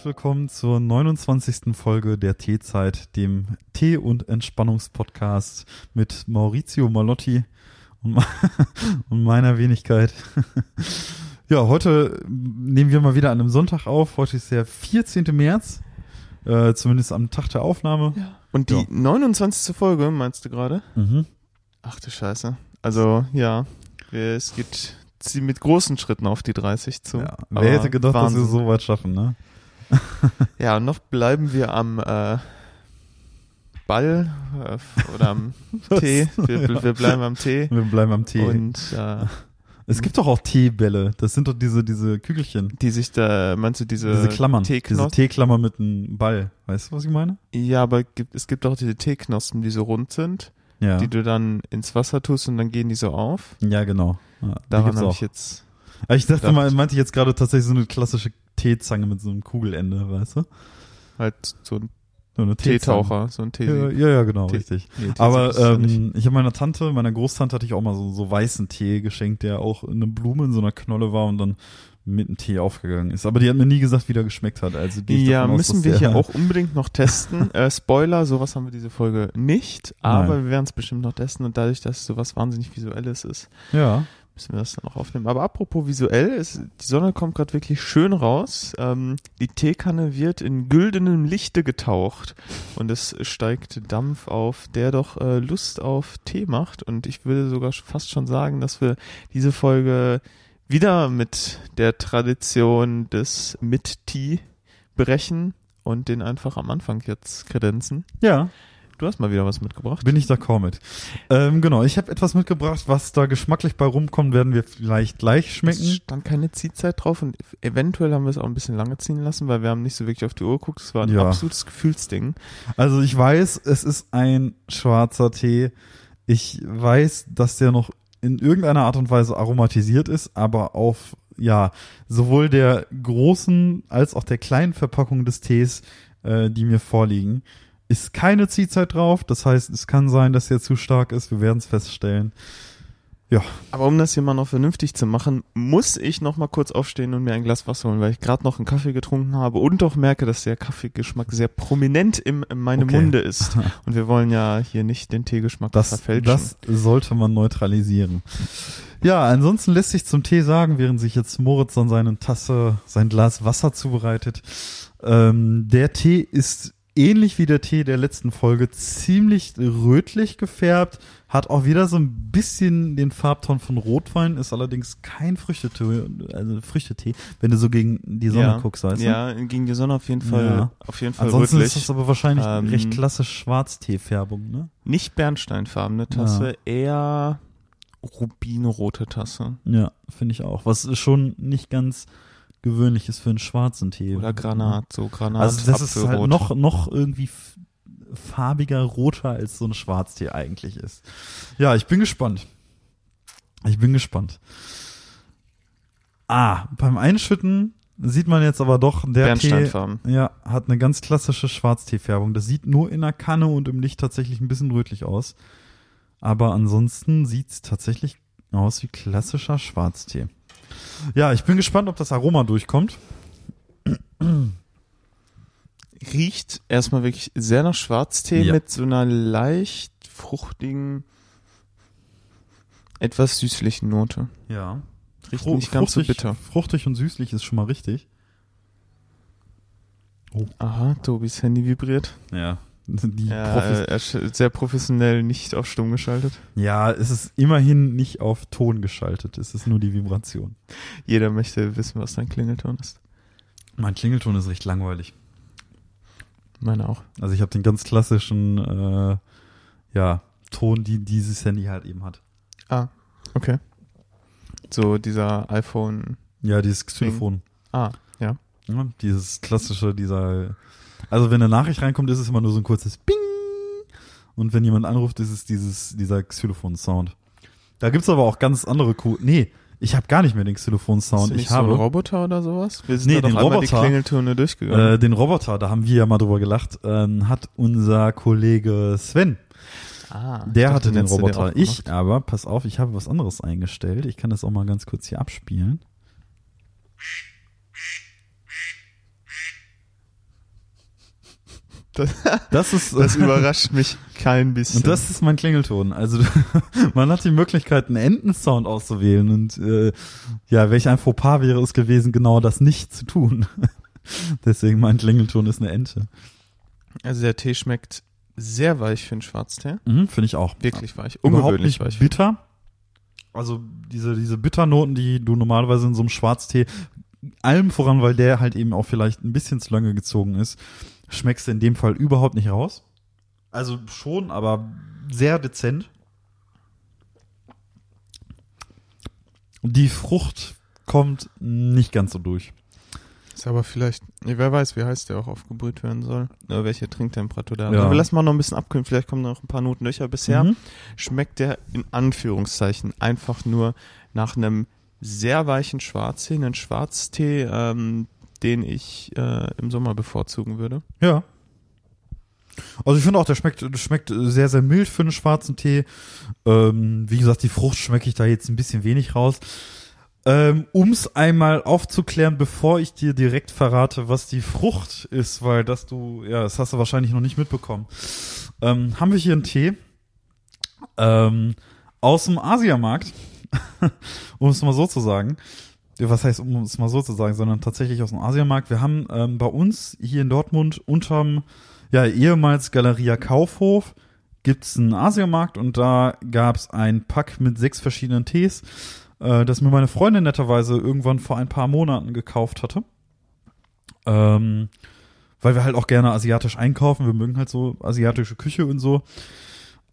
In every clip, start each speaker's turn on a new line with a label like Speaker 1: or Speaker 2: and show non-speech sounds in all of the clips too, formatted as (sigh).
Speaker 1: herzlich willkommen zur 29. Folge der Teezeit, dem Tee- und Entspannungspodcast mit Maurizio Malotti und, (laughs) und meiner Wenigkeit. (laughs) ja, heute nehmen wir mal wieder an einem Sonntag auf. Heute ist der 14. März, äh, zumindest am Tag der Aufnahme.
Speaker 2: Ja. Und die
Speaker 1: Ja.
Speaker 2: 29. Folge, meinst du gerade?
Speaker 1: Mhm.
Speaker 2: Ach du Scheiße. Also, ja, es geht mit großen Schritten auf die 30 zu.
Speaker 1: Ja. Wer hätte gedacht,
Speaker 2: Wahnsinn.
Speaker 1: dass wir so weit schaffen, ne? (laughs)
Speaker 2: Ja, noch bleiben wir am äh, Ball äh, oder am (laughs) Tee. Wir,
Speaker 1: Ja.
Speaker 2: wir bleiben am Tee.
Speaker 1: Wir bleiben am Tee.
Speaker 2: Und äh,
Speaker 1: es gibt doch auch Teebälle. Das sind doch diese, diese Kügelchen.
Speaker 2: die sich da, meinst du diese,
Speaker 1: Diese Klammern. Diese? Teeklammer mit einem Ball. Weißt du, was ich meine?
Speaker 2: Ja, aber gibt, es gibt auch diese Teeknospen, die so rund sind,
Speaker 1: Ja.
Speaker 2: die du dann ins Wasser tust und dann gehen die so auf.
Speaker 1: ja, genau. Ja,
Speaker 2: Daran habe ich jetzt
Speaker 1: Aber ich dachte
Speaker 2: gedacht.
Speaker 1: mal, meinte ich jetzt gerade tatsächlich so eine klassische Teezange mit so einem Kugelende, weißt du?
Speaker 2: halt so ein
Speaker 1: So eine
Speaker 2: Teetaucher, so ein. Tee.
Speaker 1: Ja, ja, ja, genau,
Speaker 2: Tee-
Speaker 1: richtig.
Speaker 2: Nee,
Speaker 1: Aber ähm, ich habe meiner Tante, meiner Großtante hatte ich auch mal so, so weißen Tee geschenkt, der auch eine Blume in so einer Knolle war und dann mit einem Tee aufgegangen ist. Aber die hat mir nie gesagt, wie der geschmeckt hat. Also
Speaker 2: Ja,
Speaker 1: aus,
Speaker 2: müssen wir hier (laughs) auch unbedingt noch testen. äh, Spoiler, sowas haben wir diese Folge nicht, aber
Speaker 1: Nein.
Speaker 2: wir werden es bestimmt noch testen und dadurch, dass sowas wahnsinnig Visuelles ist,
Speaker 1: Ja,
Speaker 2: müssen wir das dann auch aufnehmen. Aber apropos visuell, ist, die Sonne kommt gerade wirklich schön raus. Ähm, die Teekanne wird in güldenem Lichte getaucht und es steigt Dampf auf, der doch äh, Lust auf Tee macht. Und ich würde sogar fast schon sagen, dass wir diese Folge wieder mit der Tradition des Mit-Tee brechen und den einfach am Anfang jetzt kredenzen.
Speaker 1: ja,
Speaker 2: Du hast mal wieder was mitgebracht.
Speaker 1: bin ich d'accord mit. Ähm, genau, ich habe etwas mitgebracht, was da geschmacklich bei rumkommt, werden wir vielleicht gleich
Speaker 2: Es
Speaker 1: schmecken.
Speaker 2: stand keine Ziehzeit drauf und eventuell haben wir es auch ein bisschen lange ziehen lassen, weil wir haben nicht so wirklich auf die Uhr geguckt. Es war ein
Speaker 1: Ja.
Speaker 2: absolutes Gefühlsding.
Speaker 1: Also ich weiß, es ist ein schwarzer Tee. Ich weiß, dass der noch in irgendeiner Art und Weise aromatisiert ist, aber auf ja sowohl der großen als auch der kleinen Verpackung des Tees, äh, die mir vorliegen, ist keine Ziehzeit drauf. Das heißt, es kann sein, dass der zu stark ist. Wir werden es feststellen.
Speaker 2: Aber um das hier mal noch vernünftig zu machen, muss ich noch mal kurz aufstehen und mir ein Glas Wasser holen, weil ich gerade noch einen Kaffee getrunken habe und doch merke, dass der Kaffeegeschmack sehr prominent im, in meinem
Speaker 1: Okay.
Speaker 2: Munde ist. (laughs) Und wir wollen ja hier nicht den Teegeschmack
Speaker 1: Das,
Speaker 2: verfälschen.
Speaker 1: das sollte man neutralisieren. Ja, ansonsten lässt sich zum Tee sagen, während sich jetzt Moritz an seine Tasse, sein Glas Wasser zubereitet. Ähm, der Tee ist ähnlich wie der Tee der letzten Folge ziemlich rötlich gefärbt, hat auch wieder so ein bisschen den Farbton von Rotwein, ist allerdings kein Früchtetee, also Früchtetee, wenn du so gegen die Sonne
Speaker 2: ja,
Speaker 1: guckst, weißt du?
Speaker 2: ja, gegen die Sonne auf jeden Fall,
Speaker 1: Ja.
Speaker 2: auf jeden Fall
Speaker 1: Ansonsten
Speaker 2: rötlich.
Speaker 1: ist das aber wahrscheinlich
Speaker 2: Ähm,
Speaker 1: recht klassisch Schwarzteefärbung, ne?
Speaker 2: Nicht bernsteinfarbene Tasse, eher rubinrote Tasse.
Speaker 1: Ja, finde ich auch. Was schon nicht ganz gewöhnlich ist für einen schwarzen Tee.
Speaker 2: Oder Granat, so Granat.
Speaker 1: Also das ist halt noch, noch irgendwie farbiger, roter, als so ein Schwarztee eigentlich ist. Ja, ich bin gespannt. Ich bin gespannt. Ah, beim Einschütten sieht man jetzt aber doch, der Tee ja, hat eine ganz klassische Schwarzteefärbung. Das sieht nur in der Kanne und im Licht tatsächlich ein bisschen rötlich aus. Aber ansonsten sieht's tatsächlich aus wie klassischer Schwarztee. Ja, ich bin gespannt, ob das Aroma durchkommt.
Speaker 2: Riecht erstmal wirklich sehr nach Schwarztee
Speaker 1: Ja.
Speaker 2: mit so einer leicht fruchtigen, etwas süßlichen Note.
Speaker 1: Ja.
Speaker 2: Riecht
Speaker 1: Fru-
Speaker 2: nicht ganz so
Speaker 1: fruchtig,
Speaker 2: bitter.
Speaker 1: Fruchtig und süßlich ist schon mal richtig.
Speaker 2: Aha, Tobis Handy vibriert.
Speaker 1: Ja. Die
Speaker 2: Ja,
Speaker 1: Profis,
Speaker 2: sehr professionell nicht auf stumm geschaltet.
Speaker 1: ja, es ist immerhin nicht auf Ton geschaltet. Es ist nur die Vibration.
Speaker 2: Jeder möchte wissen, was dein Klingelton ist.
Speaker 1: Mein Klingelton ist recht langweilig.
Speaker 2: Meine auch.
Speaker 1: Also ich habe den ganz klassischen, äh, ja, Ton, die dieses Handy halt eben hat.
Speaker 2: Ah, okay. So dieser iPhone.
Speaker 1: Ja, dieses Xylophon.
Speaker 2: Ah, ja.
Speaker 1: Ja, dieses klassische, dieser. Also wenn eine Nachricht reinkommt, ist es immer nur so ein kurzes Bing. Und wenn jemand anruft, ist es dieses, dieser Xylophon-Sound. Da gibt's aber auch ganz andere cool. Nee, ich habe gar nicht mehr den Xylophon-Sound. Ich habe
Speaker 2: so ein Roboter oder sowas? Wir sind
Speaker 1: Nee,
Speaker 2: da doch
Speaker 1: den Roboter.
Speaker 2: die Klingeltöne durchgegangen.
Speaker 1: äh, den Roboter, da haben wir ja mal drüber gelacht, ähm, hat unser Kollege Sven.
Speaker 2: ah,
Speaker 1: Der
Speaker 2: dachte,
Speaker 1: hatte den Roboter.
Speaker 2: auch
Speaker 1: Ich aber, pass auf, ich habe was anderes eingestellt. Ich kann das auch mal ganz kurz hier abspielen.
Speaker 2: Das,
Speaker 1: Das ist,
Speaker 2: das überrascht mich kein bisschen.
Speaker 1: und das ist mein Klingelton. Also (laughs) man hat die Möglichkeit, einen Entensound auszuwählen und äh, ja, welch ein Fauxpas wäre es gewesen, genau das nicht zu tun. (laughs) Deswegen mein Klingelton ist eine Ente.
Speaker 2: also der Tee schmeckt sehr weich für einen Schwarztee.
Speaker 1: Mhm, Finde ich auch.
Speaker 2: Wirklich weich.
Speaker 1: Überhaupt
Speaker 2: Ungewöhnlich
Speaker 1: nicht
Speaker 2: weich.
Speaker 1: bitter. Also diese, diese Bitternoten, die du normalerweise in so einem Schwarztee, allem voran, weil der halt eben auch vielleicht ein bisschen zu lange gezogen ist, schmeckst du in dem Fall überhaupt nicht raus. Also schon, aber sehr dezent. Die Frucht kommt nicht ganz so durch.
Speaker 2: Ist aber vielleicht, wer weiß, wie heiß der auch aufgebrüht werden soll. Oder welche Trinktemperatur da.
Speaker 1: Ja.
Speaker 2: Aber lass mal noch ein bisschen abkühlen, vielleicht kommen noch ein paar Noten. Aber bisher
Speaker 1: Mhm.
Speaker 2: schmeckt der in Anführungszeichen einfach nur nach einem sehr weichen Schwarztee, einen Schwarztee, ähm, den ich äh, im Sommer bevorzugen würde.
Speaker 1: Ja. Also ich finde auch, der schmeckt, schmeckt sehr, sehr mild für einen schwarzen Tee. Ähm, wie gesagt, die Frucht schmecke ich da jetzt ein bisschen wenig raus. Ähm, um es einmal aufzuklären, bevor ich dir direkt verrate, was die Frucht ist, weil das du, ja, das hast du wahrscheinlich noch nicht mitbekommen. Ähm, haben wir hier einen Tee ähm, aus dem Asiamarkt, (laughs) um es mal so zu sagen. Was heißt, um es mal so zu sagen, sondern tatsächlich aus dem Asiamarkt. Wir haben ähm, bei uns hier in Dortmund unterm ja, ehemals Galeria Kaufhof gibt's einen Asiamarkt und da gab's ein Pack mit sechs verschiedenen Tees, äh, das mir meine Freundin netterweise irgendwann vor ein paar Monaten gekauft hatte. Ähm, weil wir halt auch gerne asiatisch einkaufen. Wir mögen halt so asiatische Küche und so.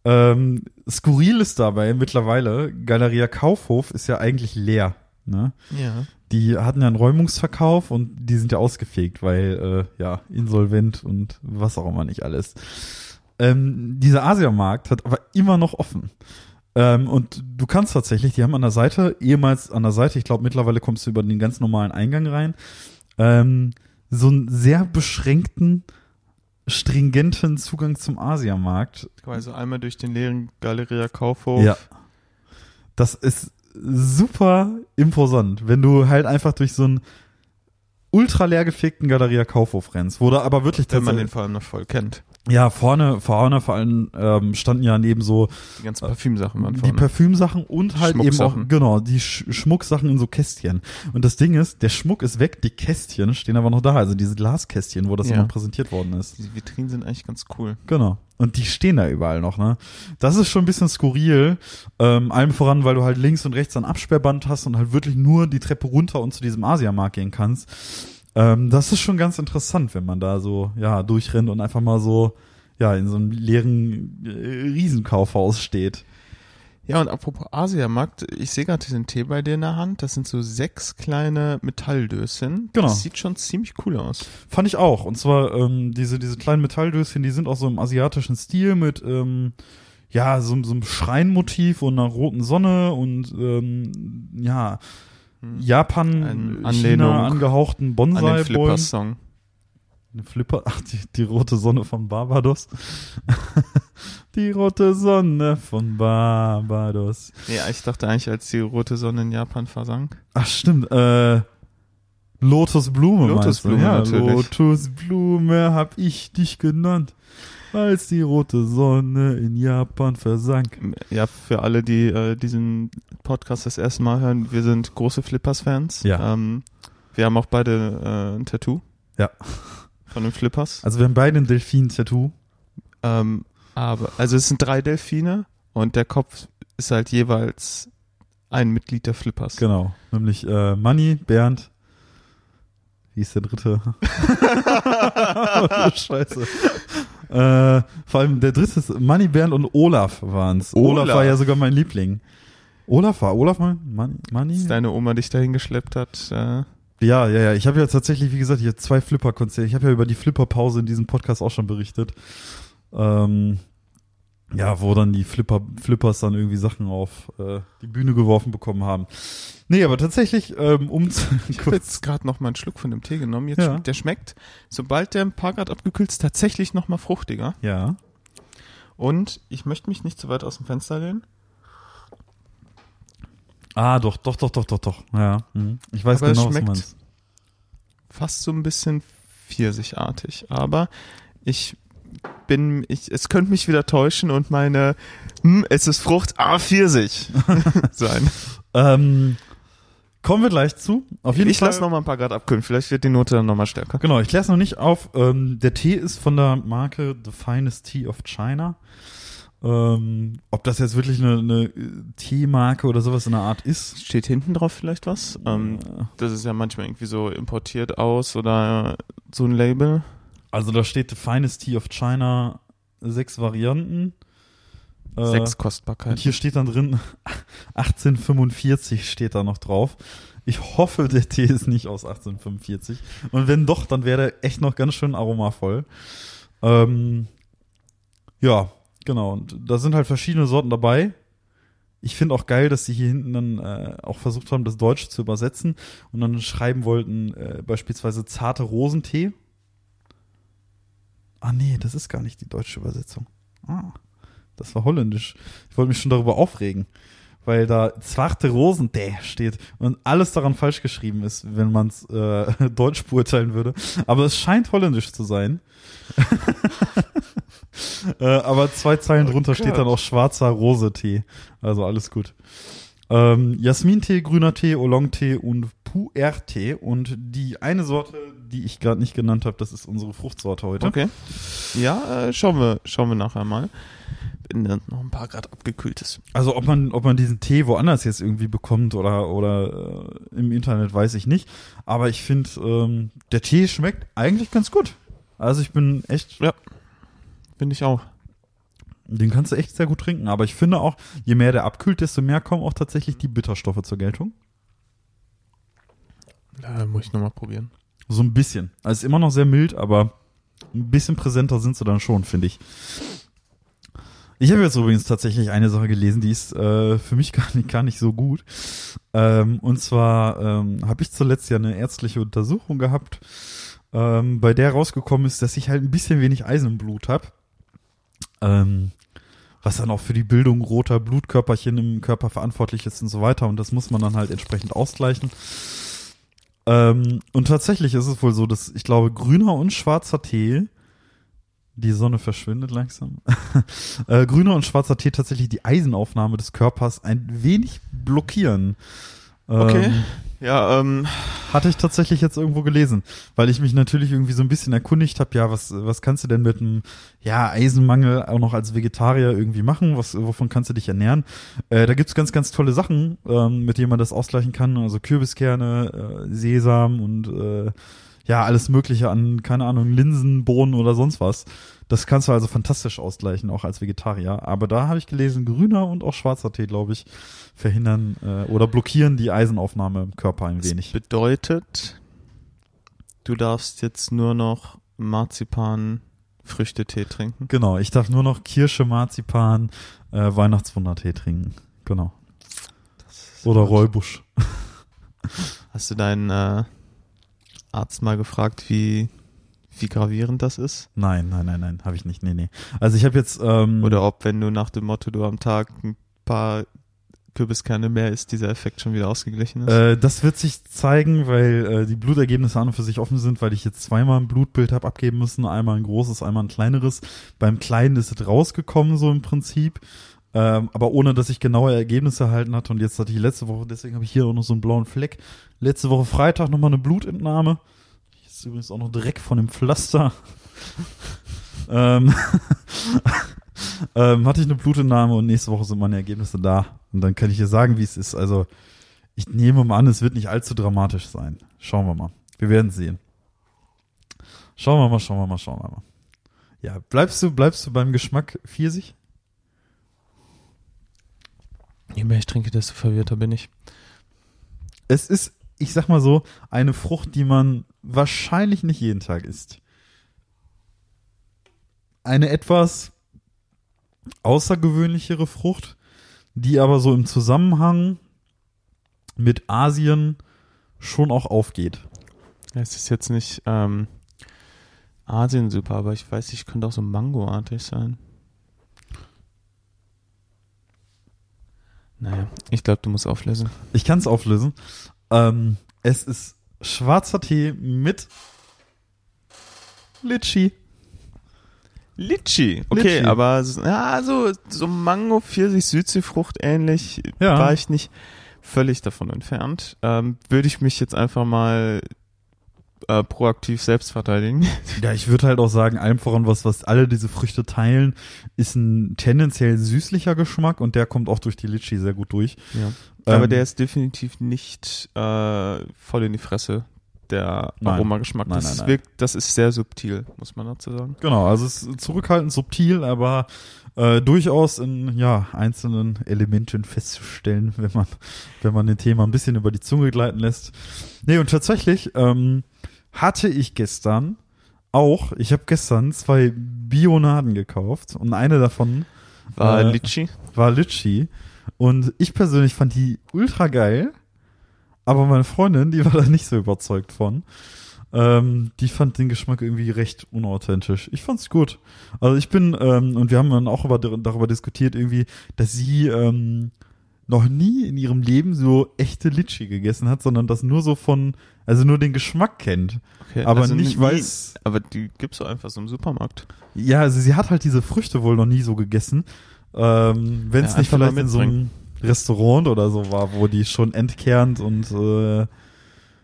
Speaker 1: Ähm, skurril ist dabei mittlerweile, Galeria Kaufhof ist ja eigentlich leer. Ne?
Speaker 2: Ja.
Speaker 1: Die hatten ja einen Räumungsverkauf und die sind ja ausgefegt, weil äh, ja insolvent und was auch immer nicht alles. Ähm, dieser Asiamarkt hat aber immer noch offen. Ähm, und du kannst tatsächlich, die haben an der Seite, ehemals an der Seite, ich glaube mittlerweile kommst du über den ganz normalen Eingang rein, ähm, so einen sehr beschränkten, stringenten Zugang zum Asiamarkt.
Speaker 2: Also einmal durch den leeren Galeria Kaufhof.
Speaker 1: Ja. Das ist super imposant, wenn du halt einfach durch so einen ultra leer gefegten Galeria Kaufhof rennst, wo da aber wirklich
Speaker 2: Wenn man den vor allem noch voll kennt.
Speaker 1: ja vorne vorne vor allem ähm, standen ja neben so
Speaker 2: Die ganzen Parfümsachen waren
Speaker 1: die
Speaker 2: vorne.
Speaker 1: Parfümsachen und halt eben auch genau die Sch Schmucksachen in so Kästchen und das Ding ist der Schmuck ist weg die Kästchen stehen aber noch da also diese Glaskästchen wo das
Speaker 2: Ja.
Speaker 1: immer präsentiert worden ist
Speaker 2: Diese Vitrinen sind eigentlich ganz cool.
Speaker 1: Genau. Und die stehen da überall noch, ne? Das ist schon ein bisschen skurril. Ähm, allem voran, weil du halt links und rechts ein Absperrband hast und halt wirklich nur die Treppe runter und zu diesem Asiamarkt gehen kannst. Ähm, das ist schon ganz interessant, wenn man da so, ja, durchrennt und einfach mal so, ja, in so einem leeren äh, Riesenkaufhaus steht.
Speaker 2: Ja, und apropos Asiamarkt, ich sehe gerade diesen Tee bei dir in der Hand. Das sind so sechs kleine Metalldöschen.
Speaker 1: Genau.
Speaker 2: Das sieht schon ziemlich cool aus.
Speaker 1: Fand ich auch. Und zwar ähm, diese, diese kleinen Metalldöschen, die sind auch so im asiatischen Stil mit, ähm, ja, so, so einem Schreinmotiv und einer roten Sonne und ähm, ja, Japan,
Speaker 2: Eine
Speaker 1: China angehauchten
Speaker 2: An
Speaker 1: Bonsai-Bäumen.
Speaker 2: Flippers-Song.
Speaker 1: Eine Flipper, ach, die, die rote Sonne von Barbados. (laughs) die rote Sonne von Barbados.
Speaker 2: Nee, ich dachte eigentlich, als die rote Sonne in Japan versank.
Speaker 1: Ach, stimmt, äh, Lotusblume
Speaker 2: Lotusblume,
Speaker 1: ja,
Speaker 2: natürlich.
Speaker 1: Lotusblume hab ich dich genannt, als die rote Sonne in Japan versank.
Speaker 2: Ja, für alle, die äh, diesen Podcast das erste Mal hören, wir sind große Flippers-Fans.
Speaker 1: Ja.
Speaker 2: Ähm, wir haben auch beide äh, ein Tattoo.
Speaker 1: Ja.
Speaker 2: Von den Flippers.
Speaker 1: Also wir haben beide ein Delfin-Tattoo.
Speaker 2: Ähm, aber, also es sind drei Delfine und der Kopf ist halt jeweils ein Mitglied der Flippers.
Speaker 1: Genau. Nämlich äh, Manni, Bernd. Wie ist der dritte? (laughs) (laughs) Scheiße. Äh, vor allem der dritte ist Manni, Bernd und Olaf waren's. Olaf.
Speaker 2: Olaf.
Speaker 1: war ja sogar mein Liebling. Olaf war Olaf mein Manni? Manni?
Speaker 2: Als deine Oma dich dahin geschleppt hat. Äh,
Speaker 1: Ja, ja, ja. Ich habe ja tatsächlich, wie gesagt, hier zwei Flipper-Konzerte. Ich habe ja über die Flipper-Pause in diesem Podcast auch schon berichtet. Ähm, ja, wo dann die Flipper, Flippers dann irgendwie Sachen auf äh, die Bühne geworfen bekommen haben. Nee, aber tatsächlich, ähm, um zu,
Speaker 2: ich habe jetzt gerade noch mal einen Schluck von dem Tee genommen. Jetzt
Speaker 1: Ja.
Speaker 2: schmeckt, der schmeckt, sobald der ein paar Grad abgekühlt ist, tatsächlich noch mal fruchtiger.
Speaker 1: Ja.
Speaker 2: Und ich möchte mich nicht zu weit aus dem Fenster lehnen.
Speaker 1: Ah, doch, doch, doch, doch, doch, doch. Ja. Mhm. Ich weiß
Speaker 2: Aber es
Speaker 1: genau, was du
Speaker 2: schmeckt-
Speaker 1: meinst.
Speaker 2: Fast so ein bisschen pfirsichartig. Aber ich bin ich, es könnte mich wieder täuschen und meine, hm, es ist Frucht, ah, Pfirsich (laughs) sein.
Speaker 1: Ähm, kommen wir gleich zu. Auf jeden
Speaker 2: ich lasse noch mal ein paar Grad abkühlen, vielleicht wird die Note dann noch mal stärker.
Speaker 1: Genau, ich lasse noch nicht auf. Ähm, der Tee ist von der Marke The Finest Tea of China. Ähm, ob das jetzt wirklich eine, eine Teemarke oder sowas in der Art ist.
Speaker 2: Steht hinten drauf vielleicht was? Ähm,
Speaker 1: äh,
Speaker 2: das ist ja manchmal irgendwie so importiert aus oder so ein Label.
Speaker 1: Also da steht The Finest Tea of China, sechs Varianten. Äh,
Speaker 2: Sechs
Speaker 1: Und
Speaker 2: Kostbarkeiten.
Speaker 1: hier steht dann drin, (laughs) 1845 steht da noch drauf. Ich hoffe, der Tee ist nicht aus 1845. Und wenn doch, dann wäre der echt noch ganz schön aromavoll. Ähm, ja, genau. Und da sind halt verschiedene Sorten dabei. Ich finde auch geil, dass sie hier hinten dann äh, auch versucht haben, das Deutsche zu übersetzen und dann schreiben wollten, äh, beispielsweise zarte Rosentee. Ah nee, das ist gar nicht die deutsche Übersetzung. Ah, das war holländisch. Ich wollte mich schon darüber aufregen, weil da zarte Rosentee steht und alles daran falsch geschrieben ist, wenn man es äh, (laughs) deutsch beurteilen würde. Aber es scheint holländisch zu sein. (laughs) äh, aber zwei Zeilen
Speaker 2: Oh
Speaker 1: drunter
Speaker 2: Gott.
Speaker 1: steht dann auch schwarzer Rosetee. Also alles gut. Ähm, Jasmintee, grüner Tee, Oolong-Tee und Pu'er-Tee. Und die eine Sorte, die ich gerade nicht genannt habe, das ist unsere Fruchtsorte heute.
Speaker 2: Okay. Ja, äh, schauen wir, schauen wir nachher mal. Wenn dann noch ein paar Grad abgekühlt ist.
Speaker 1: Also ob man, ob man diesen Tee woanders jetzt irgendwie bekommt oder, oder äh, im Internet, weiß ich nicht. Aber ich finde, ähm, der Tee schmeckt eigentlich ganz gut. Also ich bin echt,
Speaker 2: Finde ich auch.
Speaker 1: Den kannst du echt sehr gut trinken. Aber ich finde auch, je mehr der abkühlt, desto mehr kommen auch tatsächlich die Bitterstoffe zur Geltung.
Speaker 2: Da muss ich nochmal probieren.
Speaker 1: So ein bisschen. Also ist immer noch sehr mild, aber ein bisschen präsenter sind sie dann schon, finde ich. Ich habe jetzt übrigens tatsächlich eine Sache gelesen, die ist äh, für mich (laughs) gar nicht, gar nicht so gut. Ähm, und zwar ähm, habe ich zuletzt ja eine ärztliche Untersuchung gehabt, ähm, bei der rausgekommen ist, dass ich halt ein bisschen wenig Eisen im Blut habe. Ähm, was dann auch für die Bildung roter Blutkörperchen im Körper verantwortlich ist und so weiter. Und das muss man dann halt entsprechend ausgleichen. Ähm, und tatsächlich ist es wohl so, dass ich glaube, grüner und schwarzer Tee, die Sonne verschwindet langsam, (laughs) äh, grüner und schwarzer Tee tatsächlich die Eisenaufnahme des Körpers ein wenig blockieren.
Speaker 2: Okay. Ja, ähm,
Speaker 1: hatte ich tatsächlich jetzt irgendwo gelesen, weil ich mich natürlich irgendwie so ein bisschen erkundigt habe, ja, was, was kannst du denn mit einem ja, Eisenmangel auch noch als Vegetarier irgendwie machen? Was, wovon kannst du dich ernähren? Äh, da gibt's ganz, ganz tolle Sachen, ähm, mit denen man das ausgleichen kann. Also Kürbiskerne, äh, Sesam und äh, ja, alles Mögliche an, keine Ahnung, Linsen, Bohnen oder sonst was. Das kannst du also fantastisch ausgleichen, auch als Vegetarier. Aber da habe ich gelesen, grüner und auch schwarzer Tee, glaube ich, verhindern äh, oder blockieren die Eisenaufnahme im Körper ein
Speaker 2: das
Speaker 1: wenig.
Speaker 2: bedeutet, du darfst jetzt nur noch Marzipan Früchtetee trinken.
Speaker 1: Genau, ich darf nur noch Kirsche, Marzipan, äh, Weihnachtswundertee trinken. Genau. Oder Räubusch.
Speaker 2: Hast du deinen äh, Arzt mal gefragt, wie, wie gravierend das ist?
Speaker 1: Nein, nein, nein, nein, habe ich nicht. Nee, nee. Also ich habe jetzt ähm,
Speaker 2: Oder ob, wenn du nach dem Motto, du am Tag ein paar Kürbiskerne mehr isst, dieser Effekt schon wieder ausgeglichen ist?
Speaker 1: äh, das wird sich zeigen, weil äh, die Blutergebnisse an und für sich offen sind, weil ich jetzt zweimal ein Blutbild habe abgeben müssen, einmal ein großes, einmal ein kleineres. Beim kleinen ist es rausgekommen so im Prinzip. Ähm, aber ohne, dass ich genaue Ergebnisse erhalten hatte. Und jetzt hatte ich letzte Woche, deswegen habe ich hier auch noch so einen blauen Fleck. Letzte Woche Freitag nochmal eine Blutentnahme. Ist übrigens auch noch Dreck von dem Pflaster. (laughs) ähm, (laughs) ähm, hatte ich eine Blutentnahme und nächste Woche sind meine Ergebnisse da. Und dann kann ich dir sagen, wie es ist. Also, ich nehme mal an, es wird nicht allzu dramatisch sein. Schauen wir mal. Wir werden sehen. Schauen wir mal, schauen wir mal, schauen wir mal. Ja, bleibst du, bleibst du beim Geschmack Pfirsich?
Speaker 2: Je mehr ich trinke, desto verwirrter bin ich.
Speaker 1: Es ist, ich sag mal so, eine Frucht, die man wahrscheinlich nicht jeden Tag isst. Eine etwas außergewöhnlichere Frucht, die aber so im Zusammenhang mit Asien schon auch aufgeht.
Speaker 2: Es ist jetzt nicht ähm, Asien super, aber ich weiß, ich könnte auch so mangoartig sein. Naja, ich glaube, du musst auflösen.
Speaker 1: Ich kann es auflösen. Ähm, es ist schwarzer Tee mit Litschi.
Speaker 2: Litchi. Okay,
Speaker 1: Litchi.
Speaker 2: aber ja, so, so Mango, Pfirsich, Südseefrucht ähnlich
Speaker 1: Ja.
Speaker 2: war ich nicht völlig davon entfernt. Ähm, würde ich mich jetzt einfach mal äh, proaktiv selbst verteidigen. (laughs)
Speaker 1: Ja, ich würde halt auch sagen, allem voran, was, was alle diese Früchte teilen, ist ein tendenziell süßlicher Geschmack und der kommt auch durch die Litchi sehr gut durch.
Speaker 2: Aber
Speaker 1: Ähm,
Speaker 2: der ist definitiv nicht äh, voll in die Fresse, der. Aromageschmack.
Speaker 1: Nein,
Speaker 2: Das,
Speaker 1: nein,
Speaker 2: ist
Speaker 1: nein.
Speaker 2: wirkt, das ist sehr subtil, muss man dazu sagen.
Speaker 1: Genau, also es ist zurückhaltend subtil, aber äh, durchaus in ja, einzelnen Elementen festzustellen, wenn man, wenn man den Thema ein bisschen über die Zunge gleiten lässt. Nee, und tatsächlich ähm, hatte ich gestern auch, ich habe gestern zwei Bionaden gekauft und eine davon
Speaker 2: War
Speaker 1: Äh,
Speaker 2: Litchi?
Speaker 1: war Litchi. Und ich persönlich fand die ultra geil, aber meine Freundin, die war da nicht so überzeugt von. Ähm, die fand den Geschmack irgendwie recht unauthentisch. Ich fand's gut. Also ich bin, ähm, und wir haben dann auch über, darüber diskutiert, irgendwie, dass sie ähm, noch nie in ihrem Leben so echte Litschi gegessen hat, sondern das nur so von, also nur den Geschmack kennt.
Speaker 2: Okay,
Speaker 1: Aber
Speaker 2: also
Speaker 1: nicht
Speaker 2: nie-
Speaker 1: weiß,
Speaker 2: Aber die gibt's doch einfach so im Supermarkt.
Speaker 1: ja, also sie hat halt diese Früchte wohl noch nie so gegessen. Ähm, Wenn es
Speaker 2: Ja,
Speaker 1: nicht vielleicht in so einem Restaurant oder so war, wo die schon entkernt und äh,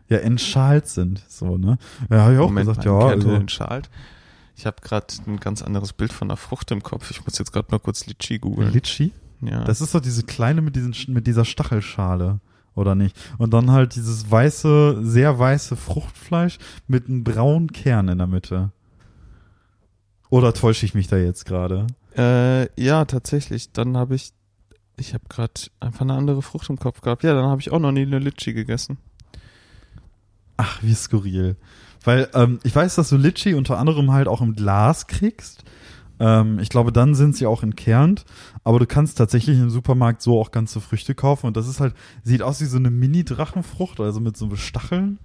Speaker 1: ja entschalt sind. So, ne? Ja, habe ich auch
Speaker 2: Moment
Speaker 1: gesagt, ja. Also,
Speaker 2: entschalt. Ich habe gerade ein ganz anderes Bild von der Frucht im Kopf. Ich muss jetzt gerade mal kurz Litchi googeln.
Speaker 1: Litschi?
Speaker 2: Ja.
Speaker 1: Das ist doch diese kleine mit, diesen, mit dieser Stachelschale. Oder nicht? Und dann halt dieses weiße, sehr weiße Fruchtfleisch mit einem braunen Kern in der Mitte. Oder täusche ich mich da jetzt gerade?
Speaker 2: Äh, ja, tatsächlich. Dann habe ich, ich habe gerade einfach eine andere Frucht im Kopf gehabt. Ja, dann habe ich auch noch nie eine Litchi gegessen.
Speaker 1: Ach, wie skurril. Weil ähm, ich weiß, dass du Litchi unter anderem halt auch im Glas kriegst. Ähm, ich glaube, dann sind sie auch entkernt. Aber du kannst tatsächlich im Supermarkt so auch ganze Früchte kaufen. Und das ist halt, sieht aus wie so eine Mini-Drachenfrucht, also mit so Stacheln.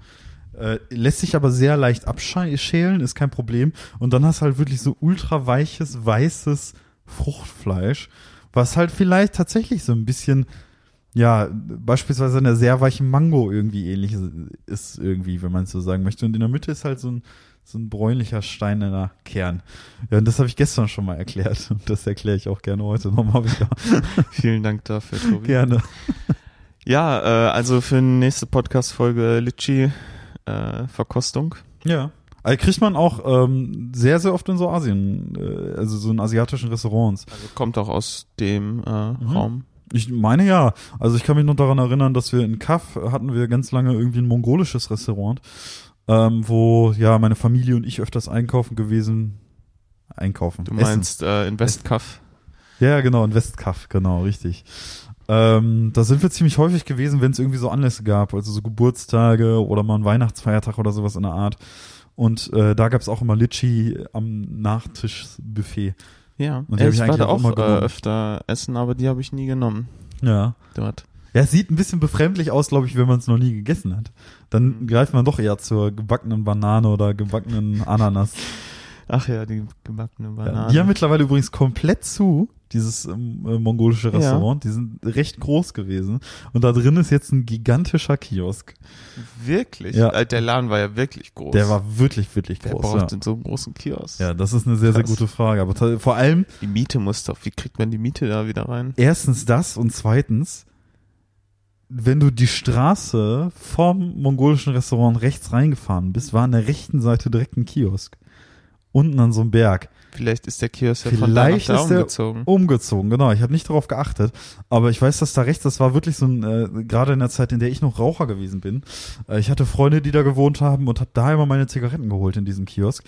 Speaker 1: Äh, lässt sich aber sehr leicht abschälen, ist kein Problem. Und dann hast du halt wirklich so ultra weiches, weißes Fruchtfleisch, was halt vielleicht tatsächlich so ein bisschen ja, beispielsweise eine sehr weiche Mango irgendwie ähnlich ist irgendwie, wenn man es so sagen möchte. Und in der Mitte ist halt so ein, so ein bräunlicher steinerner Kern. Ja, und das habe ich gestern schon mal erklärt. Und das erkläre ich auch gerne heute nochmal wieder. (laughs)
Speaker 2: Vielen Dank dafür, Tobi.
Speaker 1: gerne.
Speaker 2: Ja, äh, also für die nächste Podcast-Folge Litchi äh, Verkostung.
Speaker 1: Ja. Also kriegt man auch ähm, sehr, sehr oft in so Asien, äh, also so in asiatischen Restaurants.
Speaker 2: Also kommt auch aus dem äh, Raum.
Speaker 1: Ich meine ja. Also ich kann mich noch daran erinnern, dass wir in Kaf hatten wir ganz lange irgendwie ein mongolisches Restaurant, ähm, wo ja meine Familie und ich öfters einkaufen gewesen. Einkaufen.
Speaker 2: Du
Speaker 1: Essen.
Speaker 2: meinst äh, in Westkaff.
Speaker 1: Ja, genau, in Westkaf, genau, richtig. Ähm, da sind wir ziemlich häufig gewesen, wenn es irgendwie so Anlässe gab, also so Geburtstage oder mal ein Weihnachtsfeiertag oder sowas in der Art. Und äh, da gab's auch immer Litchi am Nachtischbuffet.
Speaker 2: Ja,
Speaker 1: Und die hab
Speaker 2: ich
Speaker 1: ich
Speaker 2: war
Speaker 1: eigentlich
Speaker 2: da
Speaker 1: auch
Speaker 2: auch
Speaker 1: immer
Speaker 2: äh, öfter essen, aber die habe ich nie genommen
Speaker 1: Ja.
Speaker 2: dort.
Speaker 1: Ja, es sieht ein bisschen befremdlich aus, glaube ich, wenn man es noch nie gegessen hat. Dann
Speaker 2: Mhm.
Speaker 1: greift man doch eher zur gebackenen Banane oder gebackenen Ananas.
Speaker 2: Ach ja, die gebackene
Speaker 1: Ja,
Speaker 2: Banane.
Speaker 1: die haben mittlerweile übrigens komplett zu, dieses ähm, äh, mongolische
Speaker 2: Ja.
Speaker 1: Restaurant. Die sind recht groß gewesen. Und da drin ist jetzt ein gigantischer Kiosk.
Speaker 2: wirklich?
Speaker 1: Ja.
Speaker 2: Äh, Der Laden war ja wirklich groß.
Speaker 1: Der war wirklich, wirklich
Speaker 2: Wer
Speaker 1: groß.
Speaker 2: braucht
Speaker 1: Ja.
Speaker 2: denn so einen großen Kiosk?
Speaker 1: ja, das ist eine sehr, sehr
Speaker 2: Krass.
Speaker 1: gute Frage. Aber vor allem
Speaker 2: Die Miete muss doch, wie kriegt man die Miete da wieder rein?
Speaker 1: erstens das und zweitens, wenn du die Straße vom mongolischen Restaurant rechts reingefahren bist, war an der rechten Seite direkt ein Kiosk. Unten an so einem Berg.
Speaker 2: Vielleicht ist der Kiosk ja von da nach
Speaker 1: Vielleicht
Speaker 2: da
Speaker 1: ist der
Speaker 2: umgezogen.
Speaker 1: umgezogen, genau. Ich habe nicht darauf geachtet, aber ich weiß, dass da rechts, das war wirklich so ein, äh, gerade in der Zeit, in der ich noch Raucher gewesen bin. Äh, ich hatte Freunde, die da gewohnt haben und habe da immer meine Zigaretten geholt in diesem Kiosk.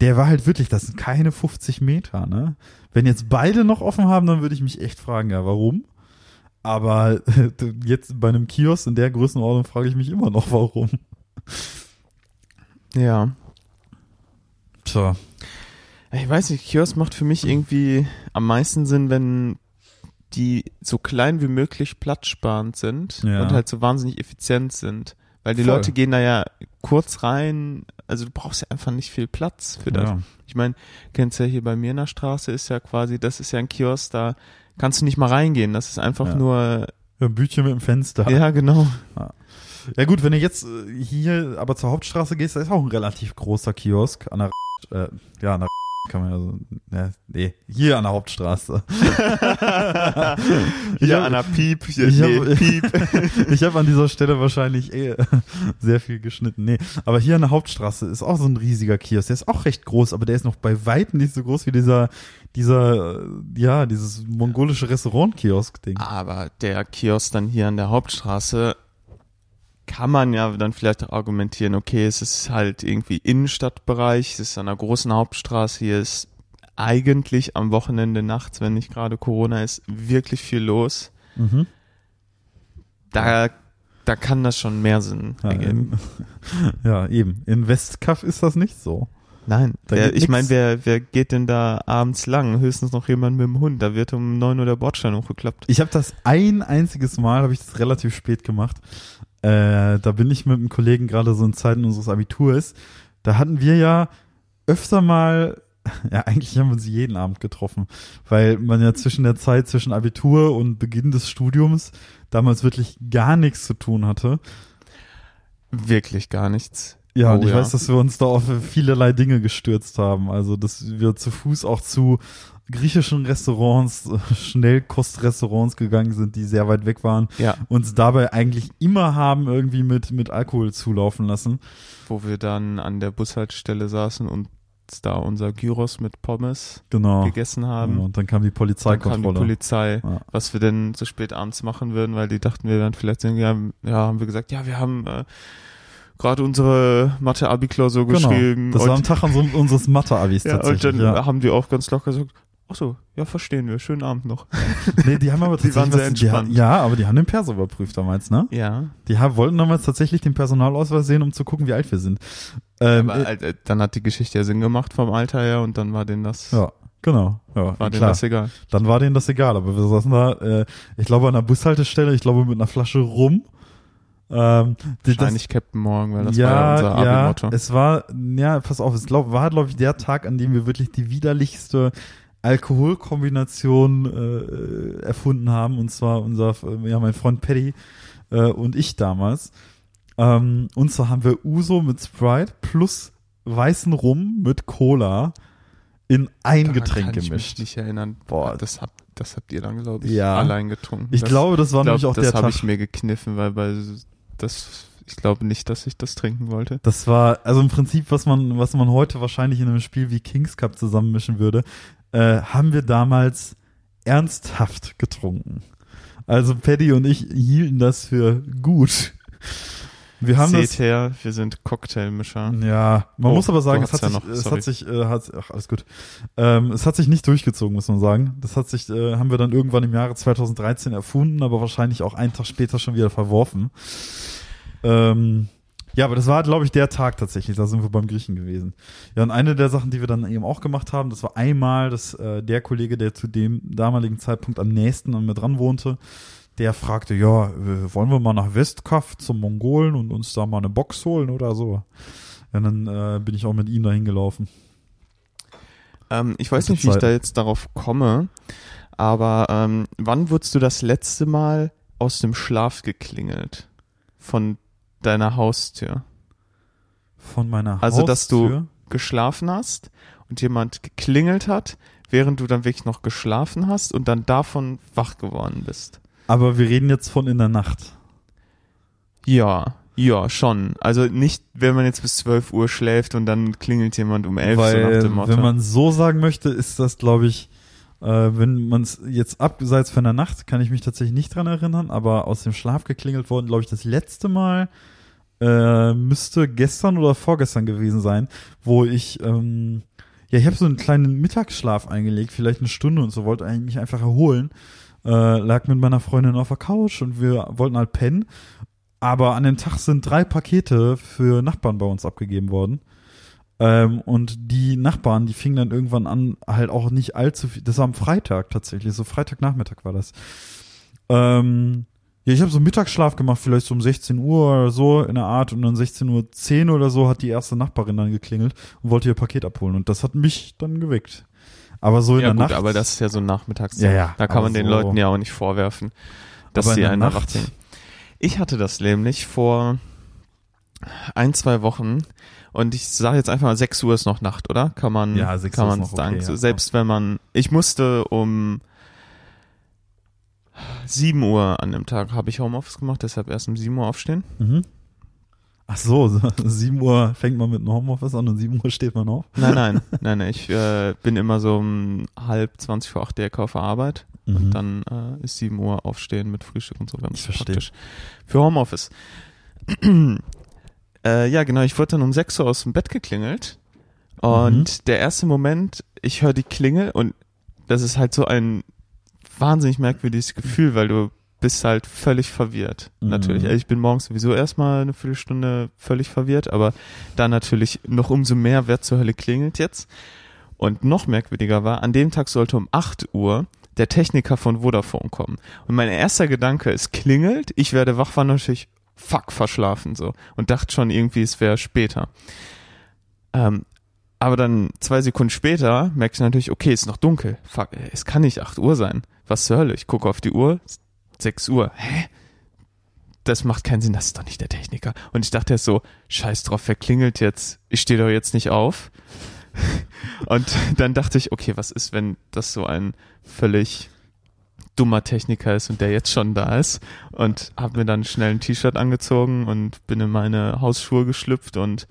Speaker 1: Der war halt wirklich, das sind keine 50 Meter, ne? Wenn jetzt beide noch offen haben, dann würde ich mich echt fragen, ja, warum? Aber (laughs) jetzt bei einem Kiosk in der Größenordnung frage ich mich immer noch, warum.
Speaker 2: Ja.
Speaker 1: Tja.
Speaker 2: Ich weiß nicht, Kiosk macht für mich irgendwie am meisten Sinn, wenn die so klein wie möglich platzsparend sind
Speaker 1: Ja.
Speaker 2: und halt so wahnsinnig effizient sind. Weil die
Speaker 1: Voll.
Speaker 2: Leute gehen da ja kurz rein, also du brauchst ja einfach nicht viel Platz für das.
Speaker 1: Ja.
Speaker 2: Ich meine, kennst ja hier bei mir in der Straße ist ja quasi, das ist ja ein Kiosk, da kannst du nicht mal reingehen. Das ist einfach
Speaker 1: Ja.
Speaker 2: nur,
Speaker 1: ja, ein Bütchen mit dem Fenster.
Speaker 2: ja genau.
Speaker 1: Ja gut, wenn du jetzt äh, hier aber zur Hauptstraße gehst, da ist auch ein relativ großer Kiosk an der äh, ja, an der (laughs) kann man ja so, ja, nee, hier an der Hauptstraße. (laughs)
Speaker 2: Hier
Speaker 1: hab-
Speaker 2: an der Piep, hier,
Speaker 1: ich
Speaker 2: nee, (laughs)
Speaker 1: hab-
Speaker 2: Piep.
Speaker 1: ich habe an dieser Stelle wahrscheinlich eh sehr viel geschnitten. Nee, aber hier an der Hauptstraße ist auch so ein riesiger Kiosk. Der ist auch recht groß, aber der ist noch bei weitem nicht so groß wie dieser, dieser, ja, dieses mongolische Restaurant-Kiosk-Ding.
Speaker 2: Aber der Kiosk dann hier an der Hauptstraße kann man ja dann vielleicht auch argumentieren, okay, es ist halt irgendwie Innenstadtbereich, es ist an einer großen Hauptstraße, hier ist eigentlich am Wochenende nachts, wenn nicht gerade Corona ist, wirklich viel los.
Speaker 1: Mhm.
Speaker 2: Da, da kann das schon mehr Sinn
Speaker 1: Ja,
Speaker 2: ergeben.
Speaker 1: in, (laughs) ja, eben. In Westkaff ist das nicht so.
Speaker 2: Nein, wer, ich meine, wer, wer geht denn da abends lang? Höchstens noch jemand mit dem Hund. Da wird um neun Uhr der Bordstein hochgeklappt.
Speaker 1: Ich habe das ein einziges Mal, habe ich das relativ spät gemacht. Äh, da bin ich mit einem Kollegen gerade so in Zeiten unseres Abiturs. Da hatten wir ja öfter mal, (laughs) ja eigentlich haben wir uns jeden Abend getroffen, weil man ja zwischen der Zeit zwischen Abitur und Beginn des Studiums damals wirklich gar nichts zu tun hatte.
Speaker 2: Wirklich gar nichts.
Speaker 1: Ja,
Speaker 2: Oh
Speaker 1: und ich
Speaker 2: ja.
Speaker 1: weiß, dass wir uns da auf vielerlei Dinge gestürzt haben. Also, dass wir zu Fuß auch zu griechischen Restaurants, äh, Schnellkostrestaurants gegangen sind, die sehr weit weg waren,
Speaker 2: Ja,
Speaker 1: uns dabei eigentlich immer haben irgendwie mit, mit Alkohol zulaufen lassen.
Speaker 2: wo wir dann an der Bushaltestelle saßen und da unser Gyros mit Pommes
Speaker 1: Genau.
Speaker 2: gegessen
Speaker 1: Ja,
Speaker 2: haben.
Speaker 1: und dann kam die
Speaker 2: dann kam die
Speaker 1: Polizeikontrolle.
Speaker 2: Polizei,
Speaker 1: Ja.
Speaker 2: was wir denn so spät abends machen würden, weil die dachten, wir wären vielleicht irgendwie, haben- ja, haben wir gesagt, ja, wir haben äh, gerade unsere Mathe-Abi-Klausur
Speaker 1: Genau.
Speaker 2: geschrieben.
Speaker 1: Das war am
Speaker 2: und,
Speaker 1: Tag unser, unseres Mathe-Abis (laughs)
Speaker 2: ja, und
Speaker 1: tatsächlich.
Speaker 2: dann
Speaker 1: Ja.
Speaker 2: haben die auch ganz locker gesagt, ach so, ja, verstehen wir, schönen Abend noch.
Speaker 1: Nee, die haben aber (laughs)
Speaker 2: Die waren
Speaker 1: tatsächlich
Speaker 2: sehr entspannt.
Speaker 1: Ja, aber die haben den Perso überprüft damals, ne?
Speaker 2: Ja,
Speaker 1: Die haben, wollten damals tatsächlich den Personalausweis sehen, um zu gucken, wie alt wir sind. Ähm,
Speaker 2: aber äh, dann hat die Geschichte ja Sinn gemacht vom Alter her und dann war denen das,
Speaker 1: Ja, genau. Ja,
Speaker 2: war denen
Speaker 1: klar.
Speaker 2: das egal.
Speaker 1: Dann war denen das egal, aber wir saßen da, äh, ich glaube an der Bushaltestelle, ich glaube mit einer Flasche rum. Ähm, die-
Speaker 2: Wahrscheinlich Captain Morgan, weil das
Speaker 1: ja,
Speaker 2: war ja unser
Speaker 1: ja,
Speaker 2: Abi-Motto.
Speaker 1: es war, ja, pass auf, es glaub, war, glaube ich, der Tag, an dem wir wirklich die widerlichste Alkoholkombination äh, erfunden haben, und zwar unser, äh, ja, mein Freund Paddy äh, und ich damals. Ähm, und zwar haben wir Uso mit Sprite plus weißen Rum mit Cola in ein
Speaker 2: Daran
Speaker 1: Getränk
Speaker 2: kann ich
Speaker 1: gemischt.
Speaker 2: mich nicht erinnern.
Speaker 1: Boah.
Speaker 2: das habt, das habt ihr dann, glaube ich,
Speaker 1: Ja.
Speaker 2: allein getrunken.
Speaker 1: Ich
Speaker 2: das,
Speaker 1: glaube, das war
Speaker 2: glaub,
Speaker 1: nämlich auch
Speaker 2: das
Speaker 1: der
Speaker 2: habe
Speaker 1: Tag.
Speaker 2: ich mir gekniffen, weil bei das, ich glaube nicht, dass ich das trinken wollte.
Speaker 1: Das war also im Prinzip, was man, was man heute wahrscheinlich in einem Spiel wie Kings Cup zusammenmischen würde, äh, haben wir damals ernsthaft getrunken. Also Paddy und ich hielten das für gut. Wir haben
Speaker 2: Seht her, wir sind Cocktailmischer.
Speaker 1: das. Ja, man
Speaker 2: Oh,
Speaker 1: muss aber sagen, es hat
Speaker 2: ja
Speaker 1: sich,
Speaker 2: noch,
Speaker 1: es hat sich, äh, hat, ach alles gut. Ähm, es hat sich nicht durchgezogen, muss man sagen. Das hat sich, äh, haben wir dann irgendwann im Jahre 2013 erfunden, aber wahrscheinlich auch einen Tag später schon wieder verworfen. Ähm, ja, aber das war, glaube ich, der Tag tatsächlich. Da sind wir beim Griechen gewesen. Ja, und eine der Sachen, die wir dann eben auch gemacht haben, das war einmal, dass äh, der Kollege, der zu dem damaligen Zeitpunkt am nächsten an mir dran wohnte, der fragte, ja, wollen wir mal nach Westkaff zum Mongolen und uns da mal eine Box holen oder so. Ja, dann äh, bin ich auch mit ihm dahin gelaufen.
Speaker 2: Ähm, ich weiß nicht, wie ich da jetzt darauf komme, aber ähm, wann wurdest du das letzte Mal aus dem Schlaf geklingelt? Von deiner Haustür?
Speaker 1: Von meiner
Speaker 2: Also, dass du-
Speaker 1: Haustür.
Speaker 2: Geschlafen hast und jemand geklingelt hat, während du dann wirklich noch geschlafen hast und dann davon wach geworden bist.
Speaker 1: Aber wir reden jetzt von in der Nacht.
Speaker 2: Ja, ja, schon. Also nicht, wenn man jetzt bis 12 Uhr schläft und dann klingelt jemand um 11 so nach dem Motto.
Speaker 1: wenn man so sagen möchte, ist das, glaube ich, äh, wenn man es jetzt abseits von der Nacht, kann ich mich tatsächlich nicht dran erinnern, aber aus dem Schlaf geklingelt worden, glaube ich, das letzte Mal äh, müsste gestern oder vorgestern gewesen sein, wo ich, ähm, ja, ich habe so einen kleinen Mittagsschlaf eingelegt, vielleicht eine Stunde und so, wollte eigentlich mich einfach erholen, äh, lag mit meiner Freundin auf der Couch und wir wollten halt pennen, aber an dem Tag sind drei Pakete für Nachbarn bei uns abgegeben worden. Ähm, und die Nachbarn, die fingen dann irgendwann an, halt auch nicht allzu viel. Das war am Freitag tatsächlich, so Freitagnachmittag war das. Ähm, ja, ich habe so Mittagsschlaf gemacht, vielleicht so um 16 Uhr oder so in der Art und dann 16.10 Uhr oder so hat die erste Nachbarin dann geklingelt und wollte ihr Paket abholen und das hat mich dann geweckt. Aber so in
Speaker 2: ja
Speaker 1: der
Speaker 2: gut,
Speaker 1: Nacht.
Speaker 2: aber das ist ja so nachmittags.
Speaker 1: Ja, ja,
Speaker 2: Da kann man den
Speaker 1: so-
Speaker 2: Leuten ja auch nicht vorwerfen, dass sie einen
Speaker 1: Nacht-
Speaker 2: wachziehen. Ich hatte das nämlich vor ein, zwei Wochen Und ich sage jetzt einfach mal, 6 Uhr ist noch Nacht, oder? Kann man,
Speaker 1: Ja, 6
Speaker 2: kann man sagen.
Speaker 1: okay, ja.
Speaker 2: selbst wenn man, ich musste um 7 Uhr an dem Tag habe ich Homeoffice gemacht, deshalb erst um 7 Uhr aufstehen.
Speaker 1: Mhm. Ach so, (laughs) so, 7 Uhr fängt man mit einem Homeoffice an und 7 Uhr steht man auf.
Speaker 2: Nein, nein, (laughs) nein, nein. Ich äh, bin immer so um halb 20 vor 8 direkt auf Arbeit.
Speaker 1: Mhm.
Speaker 2: Und dann äh, ist 7 Uhr aufstehen mit Frühstück und so ganz praktisch. Für Homeoffice. (clears throat) äh, ja, genau, ich wurde dann um 6 Uhr aus dem Bett geklingelt. Und
Speaker 1: Mhm.
Speaker 2: der erste Moment, ich höre die Klingel und das ist halt so ein wahnsinnig merkwürdiges Gefühl, weil du bist halt völlig verwirrt.
Speaker 1: Mhm.
Speaker 2: Natürlich. Also Ich bin morgens sowieso erstmal eine Viertelstunde völlig verwirrt, aber dann natürlich noch umso mehr, wer zur Hölle klingelt jetzt. Und noch merkwürdiger war, an dem Tag sollte um 8 Uhr der Techniker von Vodafone kommen. Und mein erster Gedanke ist, klingelt, ich werde wach, war natürlich fuck verschlafen so und dachte schon irgendwie, es wäre später. Ähm, aber dann zwei Sekunden später merkte ich natürlich, okay, es ist noch dunkel. Fuck, es kann nicht 8 Uhr sein. Was zur Hölle? Ich gucke auf die Uhr, 6 Uhr. Hä? Das macht keinen Sinn, das ist doch nicht der Techniker. Und ich dachte erst so, scheiß drauf, wer klingelt jetzt? Ich stehe doch jetzt nicht auf. (laughs) Und dann dachte ich, okay, was ist, wenn das so ein völlig dummer Techniker ist und der jetzt schon da ist und habe mir dann schnell ein T-Shirt angezogen und bin in meine Hausschuhe geschlüpft und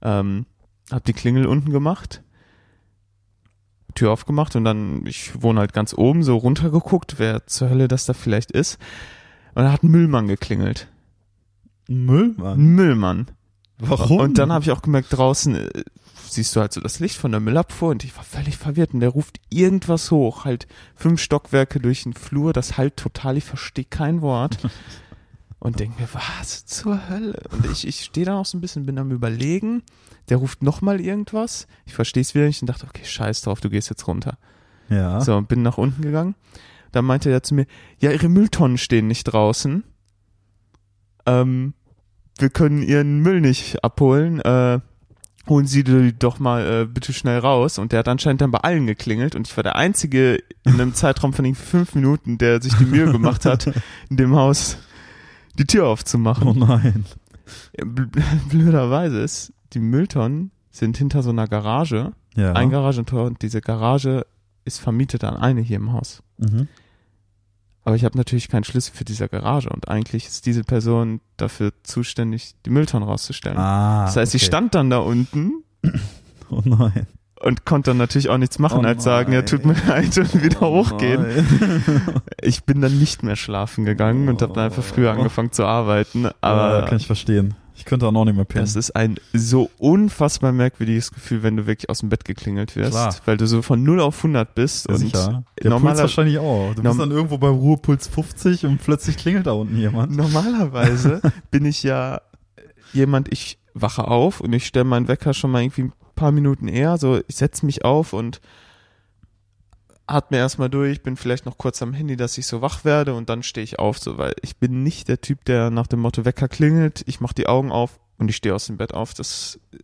Speaker 2: ähm, habe die Klingel unten gemacht, Tür aufgemacht und dann, ich wohne halt ganz oben, so runtergeguckt, wer zur Hölle das da vielleicht ist. Und da hat ein Müllmann geklingelt.
Speaker 1: Müllmann.
Speaker 2: Müllmann.
Speaker 1: Warum?
Speaker 2: Und dann habe ich auch gemerkt, draußen äh, siehst du halt so das Licht von der Müllabfuhr und ich war völlig verwirrt und der ruft irgendwas hoch, halt fünf Stockwerke durch den Flur, das halt total, ich verstehe kein Wort. (laughs) Und denk mir, was zur Hölle? Und ich, ich stehe da auch so ein bisschen, bin am überlegen, der ruft nochmal irgendwas, ich verstehe es wieder nicht und dachte, okay, scheiß drauf, du gehst jetzt runter.
Speaker 1: ja.
Speaker 2: So, und bin nach unten gegangen. Dann meinte er zu mir, ja, ihre Mülltonnen stehen nicht draußen. Ähm, wir können ihren Müll nicht abholen. Äh, holen Sie die doch mal äh, bitte schnell raus. Und der hat anscheinend dann bei allen geklingelt. Und ich war der Einzige in einem Zeitraum von irgendwie fünf Minuten, der sich die Mühe gemacht hat, (laughs) in dem Haus die Tür aufzumachen.
Speaker 1: Oh nein.
Speaker 2: Blöderweise ist, die Mülltonnen sind hinter so einer Garage
Speaker 1: Ja.
Speaker 2: ein Garagentor und diese Garage ist vermietet an eine hier im Haus.
Speaker 1: Mhm.
Speaker 2: Aber ich habe natürlich keinen Schlüssel für diese Garage und eigentlich ist diese Person dafür zuständig, die Mülltonnen rauszustellen.
Speaker 1: Ah,
Speaker 2: das heißt,
Speaker 1: okay.
Speaker 2: stand dann da unten (clears throat)
Speaker 1: Oh nein.
Speaker 2: und konnte dann natürlich auch nichts machen,
Speaker 1: Oh
Speaker 2: als sagen, ja, tut mir leid und wieder
Speaker 1: Oh
Speaker 2: hochgehen.
Speaker 1: nein. (laughs)
Speaker 2: Ich bin dann nicht mehr schlafen gegangen und habe dann einfach früher angefangen zu arbeiten. Aber
Speaker 1: ja, kann ich verstehen. Ich könnte auch noch nicht mehr pennen.
Speaker 2: Das ist ein so unfassbar merkwürdiges Gefühl, wenn du wirklich aus dem Bett geklingelt wirst,
Speaker 1: Klar.
Speaker 2: weil du so von 0 auf 100 bist
Speaker 1: ja,
Speaker 2: und
Speaker 1: sicher. Der
Speaker 2: normaler-
Speaker 1: Puls wahrscheinlich auch. Du bist dann irgendwo bei Ruhepuls 50 und plötzlich klingelt da unten jemand.
Speaker 2: normalerweise (laughs) bin ich ja jemand, ich wache auf und ich stelle meinen Wecker schon mal irgendwie ein paar Minuten eher, so ich setze mich auf und atme erstmal durch, bin vielleicht noch kurz am Handy, dass ich so wach werde und dann stehe ich auf, so weil ich bin nicht der Typ, der nach dem Motto Wecker klingelt, ich mache die Augen auf und ich stehe aus dem Bett auf. Das äh,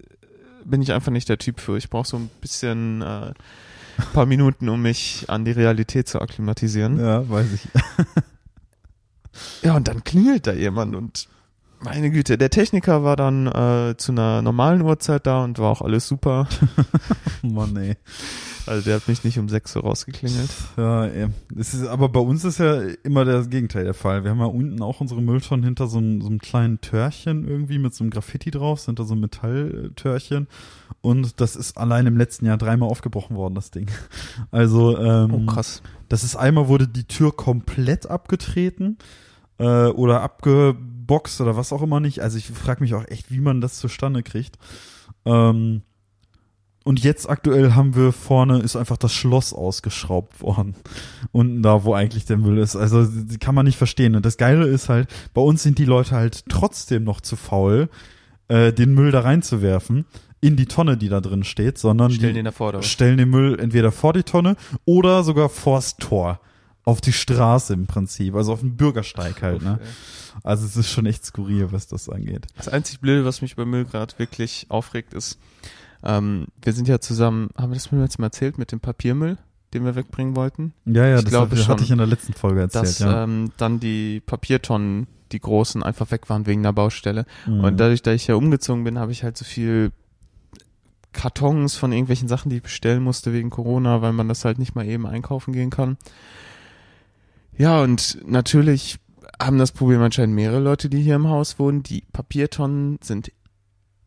Speaker 2: bin ich einfach nicht der Typ für. Ich brauche so ein bisschen äh, paar Minuten, um mich an die Realität zu akklimatisieren.
Speaker 1: Ja, weiß ich.
Speaker 2: Ja, und dann klingelt da jemand und meine Güte, der Techniker war dann äh, zu einer normalen Uhrzeit da und war auch alles super.
Speaker 1: Oh (laughs) Mann, ey.
Speaker 2: Also der hat mich nicht um 6 Uhr rausgeklingelt.
Speaker 1: Ja, ey. Es ist, aber bei uns ist ja immer das Gegenteil der Fall. Wir haben ja unten auch unsere Mülltonnen hinter so, einem- so einem kleinen Törchen irgendwie mit so einem Graffiti drauf, sind da so Metalltörchen. Und das ist allein im letzten Jahr dreimal aufgebrochen worden, das Ding. Also, ähm,
Speaker 2: Oh, krass.
Speaker 1: Das ist einmal wurde die Tür komplett abgetreten äh, oder abgeboxt oder was auch immer nicht. Also ich frage mich auch echt, wie man das zustande kriegt. Ähm, und jetzt aktuell haben wir vorne ist einfach das Schloss ausgeschraubt worden. Unten da, wo eigentlich der Müll ist. Also die kann man nicht verstehen. Und das Geile ist halt, bei uns sind die Leute halt trotzdem noch zu faul, äh, den Müll da reinzuwerfen in die Tonne, die da drin steht, sondern
Speaker 2: Stell
Speaker 1: die,
Speaker 2: den davor,
Speaker 1: stellen den Müll entweder vor die Tonne oder sogar vors Tor. Auf die Straße im Prinzip, also auf den Bürgersteig halt, ne? Also es ist schon echt skurril, was das angeht.
Speaker 2: Das einzig Blöde, was mich bei Müll gerade wirklich aufregt, ist, ähm, wir sind ja zusammen, haben wir das mir jetzt mal erzählt mit dem Papiermüll, den wir wegbringen wollten.
Speaker 1: Ja, ja,
Speaker 2: Ich
Speaker 1: das
Speaker 2: glaube schon,
Speaker 1: hatte ich in der letzten Folge erzählt,
Speaker 2: dass
Speaker 1: ja.
Speaker 2: ähm, dann die Papiertonnen, die großen, einfach weg waren wegen der Baustelle.
Speaker 1: Mhm.
Speaker 2: Und dadurch, dass ich ja umgezogen bin, habe ich halt so viel Kartons von irgendwelchen Sachen, die ich bestellen musste wegen Corona, weil man das halt nicht mal eben einkaufen gehen kann. Ja, und natürlich haben das Problem anscheinend mehrere Leute, die hier im Haus wohnen. Die Papiertonnen sind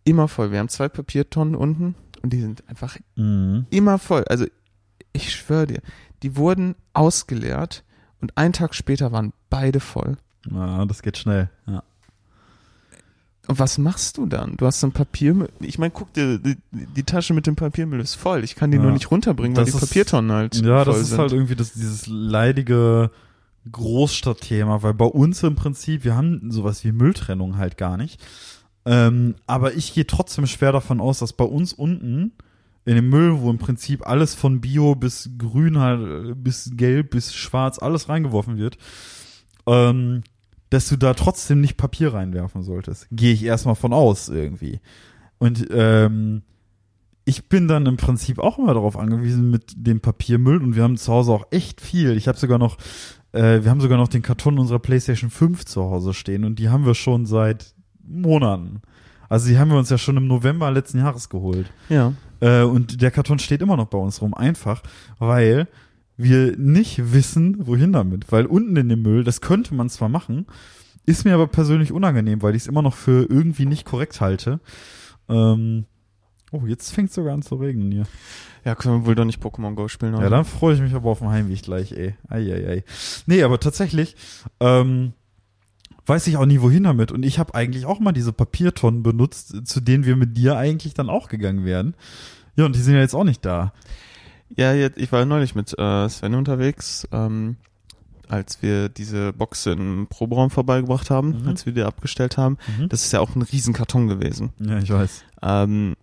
Speaker 2: immer voll. Wir haben zwei Papiertonnen unten und die sind einfach
Speaker 1: Mhm.
Speaker 2: immer voll. Also ich schwöre dir, die wurden ausgeleert und einen Tag später waren beide voll.
Speaker 1: Ja, das geht schnell. Ja.
Speaker 2: Und was machst du dann? Du hast so ein Papiermüll. Ich meine, guck dir, die, die Tasche mit dem Papiermüll ist voll. Ich kann die
Speaker 1: Ja.
Speaker 2: nur nicht runterbringen, weil
Speaker 1: Das
Speaker 2: die
Speaker 1: ist-
Speaker 2: Papiertonnen halt
Speaker 1: Ja,
Speaker 2: voll
Speaker 1: das ist
Speaker 2: sind.
Speaker 1: halt irgendwie das, dieses leidige Großstadtthema, weil bei uns im Prinzip, wir haben sowas wie Mülltrennung halt gar nicht. Ähm, aber ich gehe trotzdem schwer davon aus, dass bei uns unten in dem Müll, wo im Prinzip alles von Bio bis Grün halt, bis Gelb bis Schwarz alles reingeworfen wird, ähm, dass du da trotzdem nicht Papier reinwerfen solltest. Gehe ich erstmal von aus irgendwie. Und ähm, ich bin dann im Prinzip auch immer darauf angewiesen mit dem Papiermüll und wir haben zu Hause auch echt viel. Ich habe sogar noch, äh, wir haben sogar noch den Karton unserer PlayStation 5 zu Hause stehen und die haben wir schon seit Monaten. Also die haben wir uns ja schon im November letzten Jahres geholt.
Speaker 2: Ja.
Speaker 1: Äh, und der Karton steht immer noch bei uns rum. Einfach, weil wir nicht wissen, wohin damit. Weil unten in dem Müll, das könnte man zwar machen, ist mir aber persönlich unangenehm, weil ich es immer noch für irgendwie nicht korrekt halte. Ähm, oh, jetzt fängt sogar an zu regnen hier.
Speaker 2: Ja, können wir wohl doch nicht Pokémon Go spielen.
Speaker 1: Ja,
Speaker 2: oder?
Speaker 1: dann freue ich mich aber auf dem Heimweg gleich, ey. Eieiei. Nee, aber tatsächlich, ähm, weiß ich auch nie, wohin damit. Und ich habe eigentlich auch mal diese Papiertonnen benutzt, zu denen wir mit dir eigentlich dann auch gegangen wären. Ja, und die sind ja jetzt auch nicht da.
Speaker 2: Ja, jetzt, ich war neulich mit äh, Sven unterwegs, ähm, als wir diese Box im Proberaum vorbeigebracht haben,
Speaker 1: Mhm.
Speaker 2: als wir die abgestellt haben.
Speaker 1: Mhm.
Speaker 2: Das ist ja auch ein Riesenkarton gewesen.
Speaker 1: Ja, ich weiß.
Speaker 2: Ähm,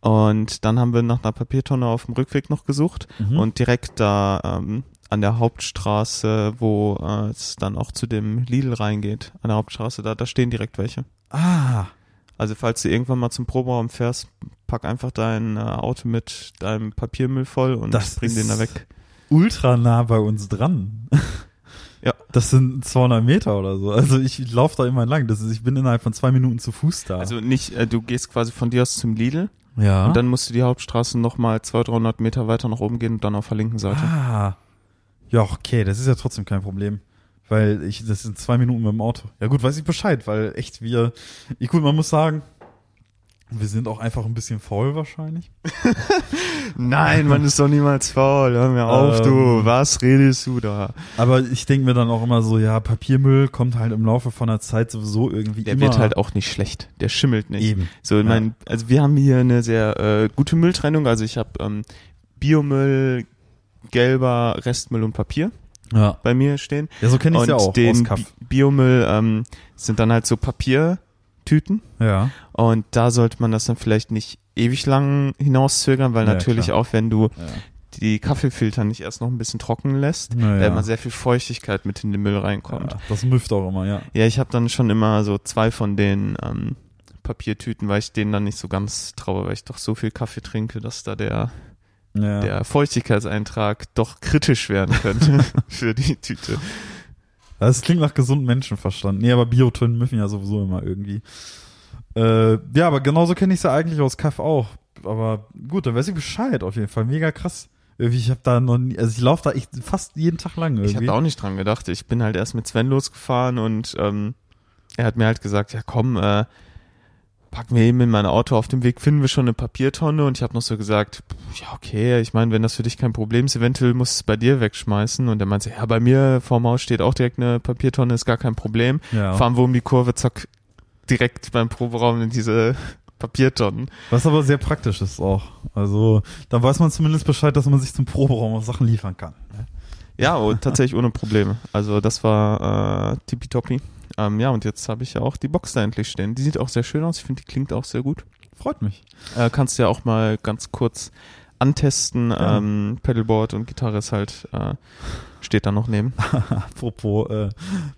Speaker 2: und dann haben wir nach einer Papiertonne auf dem Rückweg noch gesucht
Speaker 1: Mhm.
Speaker 2: und direkt da ähm, an der Hauptstraße, wo äh, es dann auch zu dem Lidl reingeht, an der Hauptstraße, da, da stehen direkt welche.
Speaker 1: Ah,
Speaker 2: Also falls du irgendwann mal zum Proberaum fährst, pack einfach dein äh, Auto mit deinem Papiermüll voll und
Speaker 1: Das
Speaker 2: bring den da weg.
Speaker 1: ultra nah bei uns dran. (laughs)
Speaker 2: Ja.
Speaker 1: Das sind 200 Meter oder so. Also ich laufe da immer lang. Das ist, ich bin innerhalb von zwei Minuten zu Fuß da.
Speaker 2: Also nicht, äh, du gehst quasi von dir aus zum Lidl
Speaker 1: ja.
Speaker 2: und dann musst du die Hauptstraße nochmal 200, 300 Meter weiter nach oben gehen und dann auf der linken Seite.
Speaker 1: Ah. Ja, okay, das ist ja trotzdem kein Problem. Weil ich, das sind zwei Minuten mit dem Auto. Ja gut, weiß ich Bescheid, weil echt wir, ich gut, man muss sagen, wir sind auch einfach ein bisschen faul wahrscheinlich. (laughs)
Speaker 2: Nein, man ist doch niemals faul. Hör mir auf,
Speaker 1: Ähm.
Speaker 2: du. Was redest du da?
Speaker 1: Aber ich denke mir dann auch immer so, ja, Papiermüll kommt halt im Laufe von der Zeit sowieso irgendwie
Speaker 2: Der
Speaker 1: immer.
Speaker 2: wird halt auch nicht schlecht. Der schimmelt nicht.
Speaker 1: eben.
Speaker 2: So,
Speaker 1: Ja.
Speaker 2: mein, also wir haben hier eine sehr äh, gute Mülltrennung. Also ich habe ähm, Biomüll, gelber Restmüll und Papier
Speaker 1: Ja.
Speaker 2: bei mir stehen.
Speaker 1: Ja, so kenne ich ja auch.
Speaker 2: den Biomüll ähm, sind dann halt so Papiertüten.
Speaker 1: Ja.
Speaker 2: Und da sollte man das dann vielleicht nicht ewig lang hinauszögern, weil
Speaker 1: Ja,
Speaker 2: natürlich
Speaker 1: klar.
Speaker 2: auch, wenn du
Speaker 1: Ja.
Speaker 2: die Kaffeefilter nicht erst noch ein bisschen trocken lässt,
Speaker 1: Naja.
Speaker 2: da immer sehr viel Feuchtigkeit mit in den Müll reinkommt.
Speaker 1: ja. Das müfft auch immer, ja.
Speaker 2: Ja, ich habe dann schon immer so zwei von den ähm, Papiertüten, weil ich denen dann nicht so ganz traue, weil ich doch so viel Kaffee trinke, dass da der,
Speaker 1: ja.
Speaker 2: der Feuchtigkeitseintrag doch kritisch werden könnte (laughs) für die Tüte.
Speaker 1: Das klingt nach gesundem Menschenverstand. Nee, aber Biotönen müssen ja sowieso immer irgendwie. Äh, ja, aber genauso kenne ich ja eigentlich aus Kaff auch. Aber gut, dann weiß ich Bescheid auf jeden Fall. Mega krass. Irgendwie, ich habe da noch nie, also ich laufe da echt fast jeden Tag lang
Speaker 2: Ich
Speaker 1: irgendwie.
Speaker 2: habe da auch nicht dran gedacht. Ich bin halt erst mit Sven losgefahren und ähm, er hat mir halt gesagt, ja komm, äh, packen wir eben in mein Auto, auf dem Weg finden wir schon eine Papiertonne und ich habe noch so gesagt, ja okay, ich meine, wenn das für dich kein Problem ist, eventuell musst du es bei dir wegschmeißen und er meinte, ja bei mir vorm Haus steht auch direkt eine Papiertonne, ist gar kein Problem.
Speaker 1: ja.
Speaker 2: Fahren wir um die Kurve, zack, direkt beim Proberaum in diese Papiertonnen.
Speaker 1: Was aber sehr praktisch ist auch. Also, da weiß man zumindest Bescheid, dass man sich zum Proberaum auch Sachen liefern kann.
Speaker 2: Ja, und tatsächlich ohne Probleme. Also das war äh, tippitoppi. Ähm, ja, und jetzt habe ich ja auch die Box da endlich stehen. Die sieht auch sehr schön aus. Ich finde, die klingt auch sehr gut.
Speaker 1: Freut mich.
Speaker 2: Äh, kannst du ja auch mal ganz kurz antesten.
Speaker 1: Ja.
Speaker 2: Ähm, Pedalboard und Gitarre ist halt, äh, steht da noch neben. (laughs)
Speaker 1: Apropos äh,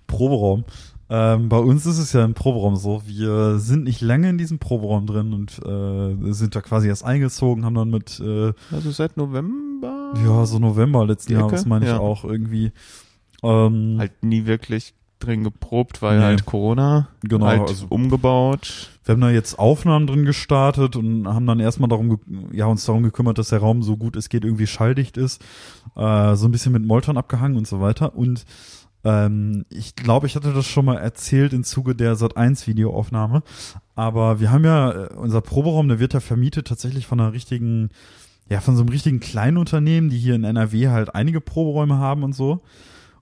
Speaker 1: Proberaum. Ähm, bei uns ist es ja im Proberaum so, wir sind nicht lange in diesem Proberaum drin und äh, sind da quasi erst eingezogen, haben dann mit, äh,
Speaker 2: Also seit November
Speaker 1: Ja, so November letzten? Jahres meine ich
Speaker 2: Ja.
Speaker 1: auch irgendwie. Ähm,
Speaker 2: Halt nie wirklich drin geprobt, weil
Speaker 1: Nee.
Speaker 2: halt Corona
Speaker 1: Genau,
Speaker 2: halt
Speaker 1: also-
Speaker 2: umgebaut.
Speaker 1: wir haben da jetzt Aufnahmen drin gestartet und haben dann erstmal darum, ja, uns darum gekümmert, dass der Raum so gut es geht irgendwie schalldicht ist, äh, so ein bisschen mit Molton abgehangen und so weiter. Und ähm, ich glaube, ich hatte das schon mal erzählt im Zuge der Sat1 Videoaufnahme. Aber wir haben ja, äh, unser Proberaum, der wird ja vermietet tatsächlich von einer richtigen, ja, von so einem richtigen kleinen Unternehmen, die hier in NRW halt einige Proberäume haben und so.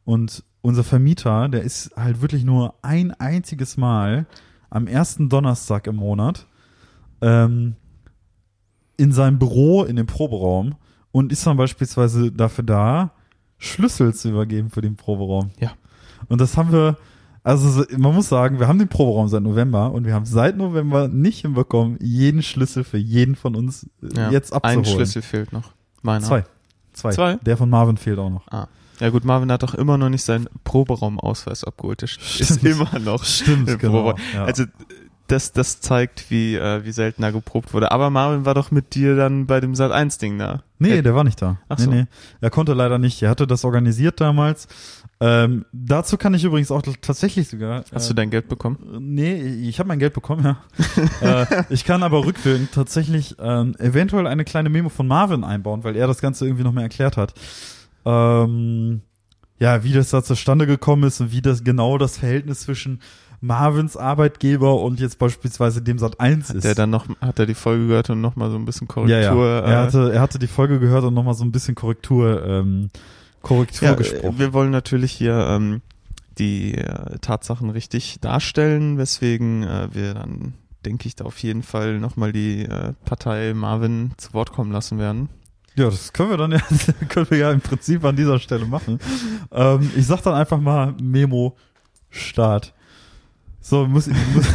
Speaker 1: Und unser Vermieter, der ist halt wirklich nur ein einziges Mal am ersten Donnerstag im Monat ähm, in seinem Büro in dem Proberaum und ist dann beispielsweise dafür da, Schlüssel zu übergeben für den Proberaum.
Speaker 2: Ja.
Speaker 1: Und das haben wir, also so- man muss sagen, wir haben den Proberaum seit November und wir haben seit November nicht hinbekommen, jeden Schlüssel für jeden von uns äh,
Speaker 2: Ja.
Speaker 1: jetzt abzuholen.
Speaker 2: Ein Schlüssel fehlt noch. Meiner.
Speaker 1: Zwei. Zwei.
Speaker 2: Zwei?
Speaker 1: Der von Marvin fehlt auch noch.
Speaker 2: Ah. Ja gut, Marvin hat doch immer noch nicht seinen Proberaumausweis abgeholt. Der ist
Speaker 1: Stimmt.
Speaker 2: immer noch
Speaker 1: Stimmt,
Speaker 2: im
Speaker 1: genau. Ja.
Speaker 2: Also das, das zeigt, wie, äh, wie selten da geprobt wurde. Aber Marvin war doch mit dir dann bei dem Sat 1 Ding da.
Speaker 1: Nee,
Speaker 2: Äh,
Speaker 1: der war nicht da.
Speaker 2: Ach
Speaker 1: nee,
Speaker 2: so.
Speaker 1: nee. Er konnte leider nicht. Er hatte das organisiert damals. Ähm, dazu kann ich übrigens auch tatsächlich sogar.
Speaker 2: Hast
Speaker 1: äh,
Speaker 2: du dein Geld bekommen?
Speaker 1: Nee, ich habe mein Geld bekommen, ja. (laughs) äh, ich kann aber rückwirkend tatsächlich ähm, eventuell eine kleine Memo von Marvin einbauen, weil er das Ganze irgendwie noch mehr erklärt hat. Ähm, ja, wie das da zustande gekommen ist und wie das genau das Verhältnis zwischen Marvins Arbeitgeber und jetzt beispielsweise dem Sat 1 ist.
Speaker 2: Der dann noch, hat er die Folge gehört und nochmal so ein bisschen Korrektur.
Speaker 1: ja, ja.
Speaker 2: äh,
Speaker 1: Er hatte, er hatte die Folge gehört und nochmal so ein bisschen Korrektur, ähm, Korrektur
Speaker 2: ja,
Speaker 1: gesprochen.
Speaker 2: wir wollen natürlich hier ähm, die äh, Tatsachen richtig darstellen, weswegen äh, wir dann, denke ich, da auf jeden Fall nochmal die äh, Partei Marvin zu Wort kommen lassen werden.
Speaker 1: Ja, das können wir dann ja, (laughs) können wir ja im Prinzip an dieser Stelle machen. Ähm, ich sag dann einfach mal Memo Start. So, muss ich, muss, (laughs)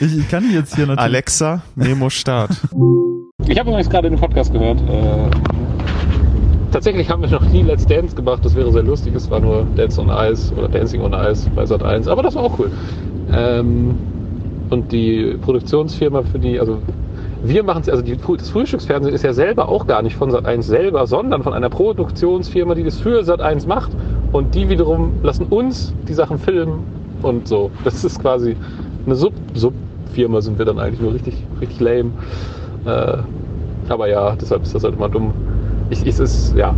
Speaker 1: ich, ich kann jetzt hier natürlich.
Speaker 2: Alexa, Memo Start.
Speaker 3: Ich habe übrigens gerade den Podcast gehört. Äh, tatsächlich haben wir noch nie Let's Dance gemacht. Das wäre sehr lustig. Es war nur Dance on Ice oder Dancing on Ice bei Sat 1. Aber das war auch cool. Ähm, und die Produktionsfirma für die, also wir machen es, also die, das Frühstücksfernsehen ist ja selber auch gar nicht von Sat 1 selber, sondern von einer Produktionsfirma, die das für Sat 1 macht. Und die wiederum lassen uns die Sachen filmen und so. Das ist quasi eine Sub- Sub-Firma sind wir dann eigentlich nur richtig, richtig lame. Äh, aber ja, deshalb ist das halt immer dumm. Ich, ich, ist, ja.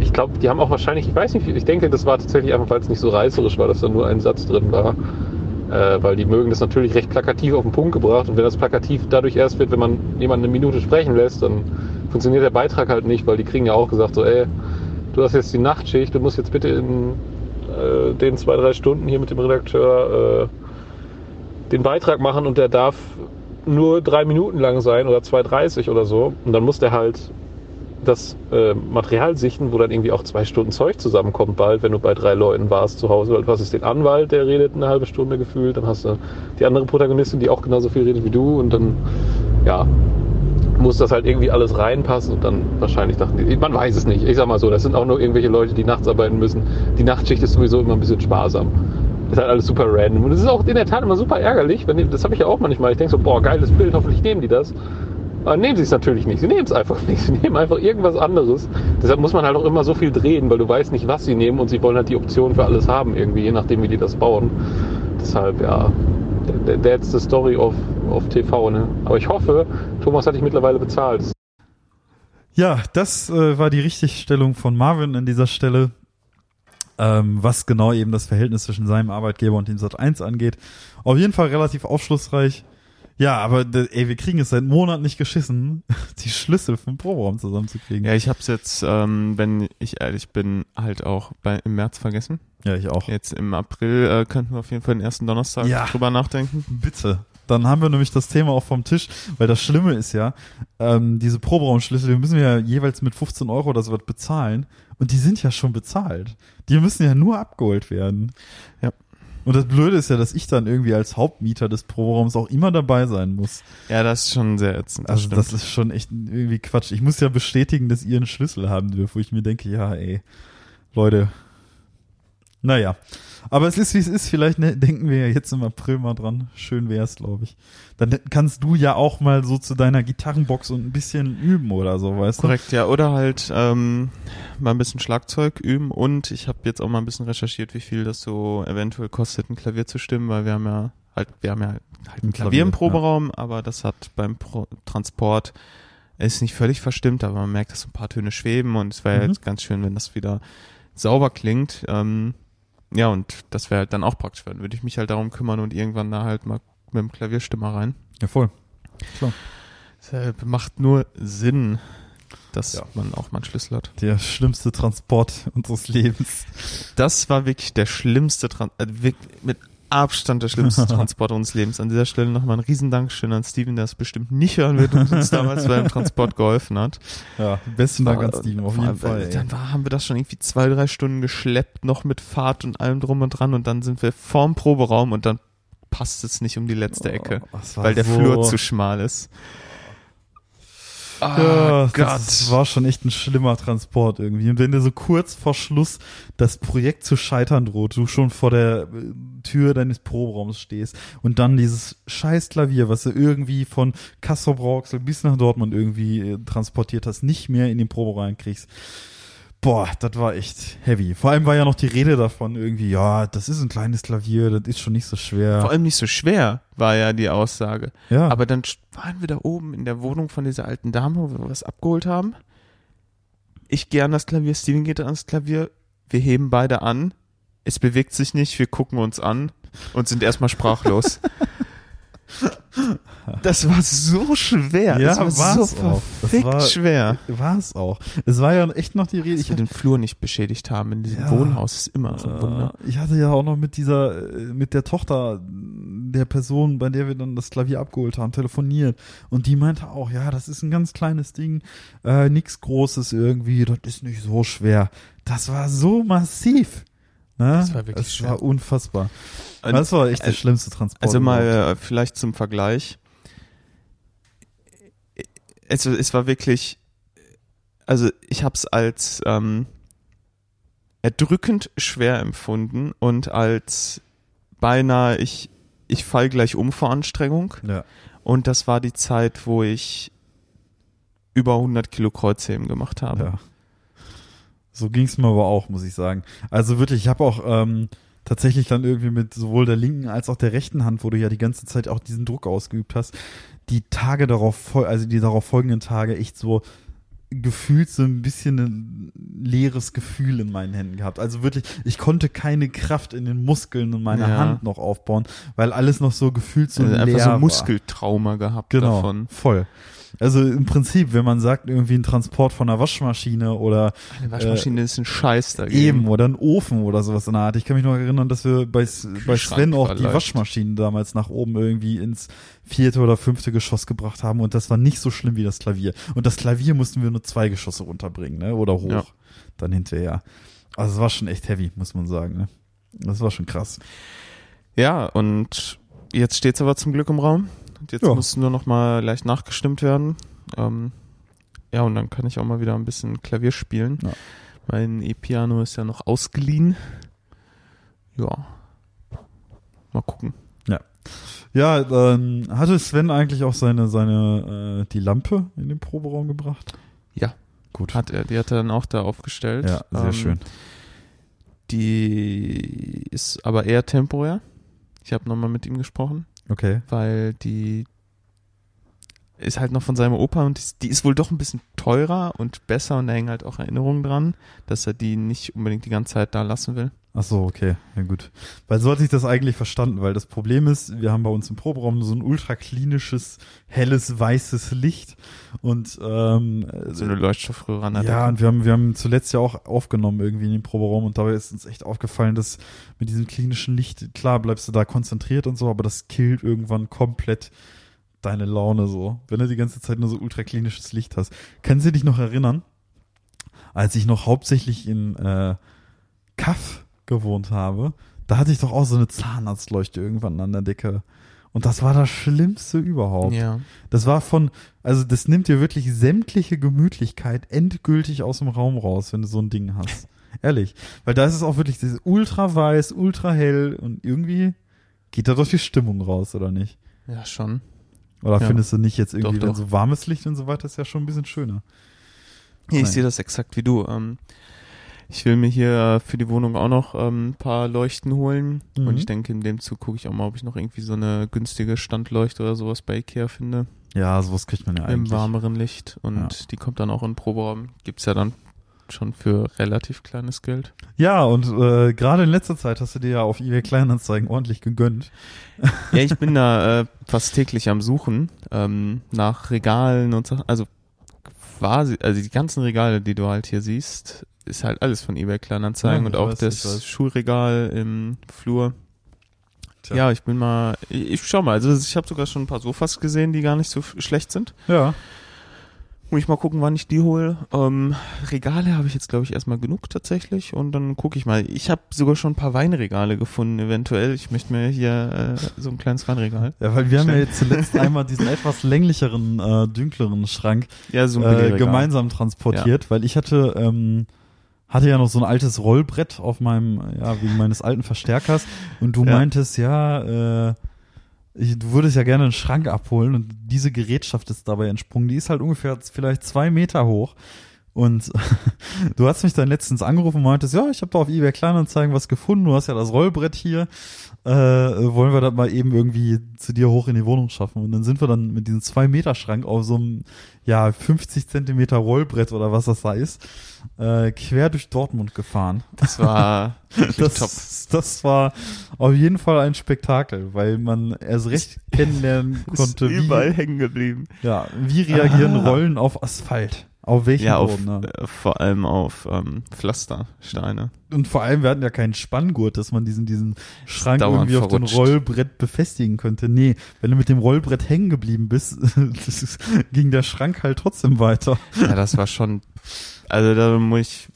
Speaker 3: Ich glaube, die haben auch wahrscheinlich, ich weiß nicht, ich denke, das war tatsächlich einfach, weil es nicht so reißerisch war, dass da nur ein Satz drin war. Äh, weil die mögen das natürlich recht plakativ auf den Punkt gebracht. Und wenn das plakativ dadurch erst wird, wenn man jemanden eine Minute sprechen lässt, dann funktioniert der Beitrag halt nicht, weil die kriegen ja auch gesagt, so, ey, du hast jetzt die Nachtschicht, du musst jetzt bitte in äh, den zwei, drei Stunden hier mit dem Redakteur äh, den Beitrag machen und der darf nur drei Minuten lang sein oder 2,30 oder so. Und dann muss der halt das äh, Material sichten, wo dann irgendwie auch zwei Stunden Zeug zusammenkommt bald, wenn du bei drei Leuten warst zu Hause. Weil du hast den Anwalt, der redet eine halbe Stunde gefühlt, dann hast du die andere Protagonistin, die auch genauso viel redet wie du und dann, ja, muss das halt irgendwie alles reinpassen und dann wahrscheinlich dachten die, man weiß es nicht. Ich sag mal so, das sind auch nur irgendwelche Leute, die nachts arbeiten müssen. Die Nachtschicht ist sowieso immer ein bisschen sparsam. Ist halt alles super random. Und es ist auch in der Tat immer super ärgerlich. Wenn das habe ich ja auch manchmal. Ich denke so, boah, geiles Bild, hoffentlich nehmen die das. Aber nehmen sie es natürlich nicht. Sie nehmen es einfach nicht. Sie nehmen einfach irgendwas anderes. Deshalb muss man halt auch immer so viel drehen, weil du weißt nicht, was sie nehmen und sie wollen halt die Option für alles haben, irgendwie, je nachdem, wie die das bauen. Deshalb, ja, that- that's the story of, of TV, ne? Aber ich hoffe, Thomas hat dich mittlerweile bezahlt.
Speaker 1: Ja, das äh, war die Richtigstellung von Marvin an dieser Stelle, ähm, was genau eben das Verhältnis zwischen seinem Arbeitgeber und dem Sat 1 angeht. Auf jeden Fall relativ aufschlussreich. Ja, aber ey, wir kriegen es seit Monaten nicht geschissen, (laughs) die Schlüssel vom Proberaum zusammenzukriegen.
Speaker 2: Ja, ich habe es jetzt, ähm, wenn ich ehrlich bin, halt auch bei, im März vergessen.
Speaker 1: ja ich auch.
Speaker 2: Jetzt im April äh, könnten wir auf jeden Fall den ersten Donnerstag
Speaker 1: Ja.
Speaker 2: drüber nachdenken.
Speaker 1: Bitte. Dann haben wir nämlich das Thema auch vom Tisch, weil das Schlimme ist ja, ähm, diese Proberaumschlüssel, die müssen wir ja jeweils mit 15 Euro oder so was bezahlen. Und die sind ja schon bezahlt. Die müssen ja nur abgeholt werden.
Speaker 2: Ja.
Speaker 1: Und das Blöde ist ja, dass ich dann irgendwie als Hauptmieter des Proberaums auch immer dabei sein muss.
Speaker 2: Ja, das ist schon sehr ätzend. Das
Speaker 1: Also
Speaker 2: stimmt.
Speaker 1: das ist schon echt irgendwie Quatsch. Ich muss ja bestätigen, dass ihr einen Schlüssel haben dürft, wo ich mir denke, ja, ey, Leute, Naja. Aber es ist, wie es ist. Vielleicht ne, denken wir ja jetzt im April mal dran. Schön wär's, glaube ich. Dann kannst du ja auch mal so zu deiner Gitarrenbox und ein bisschen üben oder so, weißt
Speaker 2: Korrekt, ja. Oder halt ähm, mal ein bisschen Schlagzeug üben. Und ich habe jetzt auch mal ein bisschen recherchiert, wie viel das so eventuell kostet, ein Klavier zu stimmen, weil wir haben ja halt, wir haben ja halt ein Klavier im Proberaum, aber das hat beim Pro Transport ist nicht völlig verstimmt, aber man merkt, dass so ein paar Töne schweben und es wäre
Speaker 1: Mhm.
Speaker 2: jetzt ganz schön, wenn das wieder sauber klingt. Ähm, ja, und das wäre halt dann auch praktisch. Dann würde ich mich halt darum kümmern und irgendwann da halt mal mit dem Klavierstimmer rein.
Speaker 1: Ja, voll.
Speaker 2: Deshalb macht nur Sinn, dass
Speaker 1: Ja.
Speaker 2: man auch mal einen Schlüssel hat.
Speaker 1: Der schlimmste Transport unseres Lebens.
Speaker 2: Das war wirklich der schlimmste, Tran äh, mit Abstand der schlimmste (laughs) Transport unseres Lebens. An dieser Stelle nochmal ein riesen Dankeschön an Steven, der es bestimmt nicht hören wird und uns damals beim Transport geholfen hat.
Speaker 1: Ja, besten Dank an
Speaker 2: War-
Speaker 1: Steven, auf jeden Fall. ey.
Speaker 2: Dann war, haben wir das schon irgendwie zwei, drei Stunden geschleppt, noch mit Fahrt und allem drum und dran und dann sind wir vorm Proberaum und dann passt es nicht um die letzte Ecke,
Speaker 1: Oh, das war
Speaker 2: weil der
Speaker 1: so-
Speaker 2: Flur zu schmal ist. Ah,
Speaker 1: Ja,
Speaker 2: Gott.
Speaker 1: das war schon echt ein schlimmer Transport irgendwie. Und wenn dir so kurz vor Schluss das Projekt zu scheitern droht, du schon vor der äh, Tür deines Proberaums stehst und dann dieses scheiß Klavier, was du irgendwie von Kassel-Brauxel bis nach Dortmund irgendwie äh, transportiert hast, nicht mehr in den Proberaum kriegst. Boah, das war echt heavy. Vor allem war ja noch die Rede davon irgendwie, ja, das ist ein kleines Klavier, das ist schon nicht so schwer.
Speaker 2: Vor allem nicht so schwer, war ja die Aussage.
Speaker 1: ja,
Speaker 2: Aber dann waren wir da oben in der Wohnung von dieser alten Dame, wo wir was abgeholt haben. Ich gehe an das Klavier, Steven geht ans Klavier. Wir heben beide an. Es bewegt sich nicht, wir gucken uns an und sind erstmal sprachlos. (laughs) (laughs) Das war so schwer.
Speaker 1: Ja,
Speaker 2: das war so
Speaker 1: auch.
Speaker 2: Verfickt
Speaker 1: war-
Speaker 2: schwer.
Speaker 1: war es auch. Es war ja echt noch die Rede.
Speaker 2: Dass
Speaker 1: Ich
Speaker 2: wir den Flur nicht beschädigt haben in diesem
Speaker 1: Ja.
Speaker 2: Wohnhaus ist immer so ein Wunder.
Speaker 1: Äh, Ich hatte ja auch noch mit dieser, äh, mit der Tochter der Person, bei der wir dann das Klavier abgeholt haben, telefoniert. Und die meinte auch, ja, das ist ein ganz kleines Ding, äh, nix Großes irgendwie, das ist nicht so schwer. Das war so massiv. Ne?
Speaker 2: Das war wirklich
Speaker 1: Das
Speaker 2: schwer.
Speaker 1: war unfassbar.
Speaker 2: Und-
Speaker 1: das war echt der
Speaker 2: äh,
Speaker 1: schlimmste Transport.
Speaker 2: Also mal
Speaker 1: überhaupt.
Speaker 2: äh, vielleicht zum Vergleich. Also es war wirklich, also ich habe es als ähm, erdrückend schwer empfunden und als beinahe ich ich fall gleich um vor Anstrengung.
Speaker 1: Ja.
Speaker 2: Und das war die Zeit, wo ich über 100 Kilo Kreuzheben gemacht habe.
Speaker 1: Ja. So ging's mir aber auch, muss ich sagen. Also wirklich, ich habe auch ähm, tatsächlich dann irgendwie mit sowohl der linken als auch der rechten Hand, wo du ja die ganze Zeit auch diesen Druck ausgeübt hast, die Tage darauf, also die darauf folgenden Tage echt so gefühlt so ein bisschen ein leeres Gefühl in meinen Händen gehabt. Also wirklich, ich konnte keine Kraft in den Muskeln in meiner
Speaker 2: Ja.
Speaker 1: Hand noch aufbauen, weil alles noch so gefühlt so
Speaker 2: Also
Speaker 1: leer
Speaker 2: einfach so
Speaker 1: war.
Speaker 2: ein Muskeltrauma gehabt
Speaker 1: Genau,
Speaker 2: davon.
Speaker 1: voll. Also im Prinzip, wenn man sagt, irgendwie ein Transport von einer Waschmaschine oder
Speaker 2: Eine Waschmaschine ist ein Scheiß dagegen.
Speaker 1: Äh, eben oder ein Ofen oder sowas in der Art. Ich kann mich noch erinnern, dass wir bei, bei Sven auch die
Speaker 2: vielleicht.
Speaker 1: Waschmaschinen damals nach oben irgendwie ins vierte oder fünfte Geschoss gebracht haben und das war nicht so schlimm wie das Klavier. Und das Klavier mussten wir nur zwei Geschosse runterbringen, ne? Oder hoch.
Speaker 2: Ja.
Speaker 1: Dann hinterher. Also es war schon echt heavy, muss man sagen, ne? Das war schon krass.
Speaker 2: Ja, und jetzt steht's aber zum Glück im Raum. Und jetzt
Speaker 1: Ja.
Speaker 2: muss nur noch mal leicht nachgestimmt werden. Ähm, ja, und dann kann ich auch mal wieder ein bisschen Klavier spielen.
Speaker 1: Ja.
Speaker 2: Mein E-Piano ist ja noch ausgeliehen. Ja. Mal gucken.
Speaker 1: Ja, ähm, hatte Sven eigentlich auch seine, seine, äh, die Lampe in den Proberaum gebracht?
Speaker 2: Ja.
Speaker 1: Gut.
Speaker 2: Hat er, die hat er dann auch da aufgestellt.
Speaker 1: ja, sehr
Speaker 2: Ähm,
Speaker 1: schön.
Speaker 2: Die ist aber eher temporär. Ich habe nochmal mit ihm gesprochen.
Speaker 1: Okay.
Speaker 2: weil die ist halt noch von seinem Opa und die, die ist wohl doch ein bisschen teurer und besser und da hängen halt auch Erinnerungen dran, dass er die nicht unbedingt die ganze Zeit da lassen will.
Speaker 1: Ach so, okay, ja gut. Weil so hatte ich das eigentlich verstanden, weil das Problem ist, wir haben bei uns im Proberaum so ein ultraklinisches, helles, weißes Licht und ähm,
Speaker 2: So eine Leuchtstoffröhre an der
Speaker 1: ja,
Speaker 2: Decke.
Speaker 1: und wir haben, wir haben zuletzt ja auch aufgenommen irgendwie in dem Proberaum und dabei ist uns echt aufgefallen, dass mit diesem klinischen Licht, klar bleibst du da konzentriert und so, aber das killt irgendwann komplett deine Laune so, wenn du die ganze Zeit nur so ultraklinisches Licht hast. Können Sie dich noch erinnern, als ich noch hauptsächlich in äh, Kaff gewohnt habe, da hatte ich doch auch so eine Zahnarztleuchte irgendwann an der Decke. Und das war das Schlimmste überhaupt.
Speaker 2: Ja.
Speaker 1: Das war von, also das nimmt dir wirklich sämtliche Gemütlichkeit endgültig aus dem Raum raus, wenn du so ein Ding hast. (laughs) Ehrlich. Weil da ist es auch wirklich ultra weiß, ultra hell und irgendwie geht da doch die Stimmung raus, oder nicht?
Speaker 2: Ja, schon.
Speaker 1: Oder
Speaker 2: Ja.
Speaker 1: findest du nicht jetzt irgendwie,
Speaker 2: Doch, doch.
Speaker 1: so warmes Licht und so weiter ist ja schon ein bisschen schöner.
Speaker 2: Ja, ich sehe das exakt wie du. Ähm, ich will mir hier für die Wohnung auch noch ähm, ein paar Leuchten holen.
Speaker 1: Mhm.
Speaker 2: Und ich denke, in dem Zug gucke ich auch mal, ob ich noch irgendwie so eine günstige Standleuchte oder sowas bei Ikea finde.
Speaker 1: Ja, sowas kriegt man ja
Speaker 2: Im
Speaker 1: eigentlich.
Speaker 2: warmeren Licht. Und
Speaker 1: Ja.
Speaker 2: die kommt dann auch in Proberaum. Gibt's ja dann schon für relativ kleines Geld.
Speaker 1: Ja, und äh, gerade in letzter Zeit hast du dir ja auf eBay Kleinanzeigen ordentlich gegönnt. (laughs)
Speaker 2: Ja, ich bin da äh, (laughs) fast täglich am Suchen ähm, nach Regalen und so. Also quasi, also die ganzen Regale, die du halt hier siehst, ist halt alles von eBay Kleinanzeigen
Speaker 1: Ja,
Speaker 2: und auch
Speaker 1: weiß,
Speaker 2: das. Schulregal im Flur.
Speaker 1: Tja.
Speaker 2: Ja, ich bin mal, ich, ich schau mal, also ich habe sogar schon ein paar Sofas gesehen, die gar nicht so schlecht sind.
Speaker 1: Ja.
Speaker 2: Muss ich mal gucken, wann ich die hole. Ähm, Regale habe ich jetzt, glaube ich, erstmal genug tatsächlich. Und dann gucke ich mal. Ich habe sogar schon ein paar Weinregale gefunden, eventuell. Ich möchte mir hier äh, so ein kleines Weinregal.
Speaker 1: Ja, weil wir haben ja
Speaker 2: Stellen.
Speaker 1: jetzt zuletzt (laughs) einmal diesen etwas länglicheren, äh, dünkleren Schrank
Speaker 2: Ja, so
Speaker 1: äh, gemeinsam transportiert, weil ich hatte, ähm, hatte ja noch so ein altes Rollbrett auf meinem, ja, wegen meines alten Verstärkers und du
Speaker 2: Ja.
Speaker 1: meintest, ja, äh, ich, du würdest ja gerne einen Schrank abholen und diese Gerätschaft ist dabei entsprungen. Die ist halt ungefähr vielleicht zwei Meter hoch. Und (laughs) du hast mich dann letztens angerufen und meintest, ja, ich habe da auf eBay Kleinanzeigen was gefunden, du hast ja das Rollbrett hier, äh, wollen wir das mal eben irgendwie zu dir hoch in die Wohnung schaffen. Und dann sind wir dann mit diesem zwei Meter Schrank auf so einem, ja, 50 Zentimeter Rollbrett oder was das da ist, äh, quer durch Dortmund gefahren.
Speaker 2: Das war (laughs) wirklich top.
Speaker 1: Das, das war auf jeden Fall ein Spektakel, weil man erst recht kennenlernen (laughs)
Speaker 2: Ist
Speaker 1: konnte,
Speaker 2: überall
Speaker 1: wie,
Speaker 2: hängen geblieben.
Speaker 1: ja, wie reagieren
Speaker 2: Ah.
Speaker 1: Rollen auf Asphalt. Auf welchen
Speaker 2: Ja, auf,
Speaker 1: Boden, ne?
Speaker 2: äh, vor allem auf ähm, Pflastersteine.
Speaker 1: Und vor allem, wir hatten ja keinen Spanngurt, dass man diesen, diesen Schrank
Speaker 2: dauernd
Speaker 1: irgendwie auf dem
Speaker 2: verrutscht.
Speaker 1: Rollbrett befestigen könnte. Nee, wenn du mit dem Rollbrett hängen geblieben bist, (laughs) ging der Schrank halt trotzdem weiter.
Speaker 2: Ja, das war schon, also da muss ich,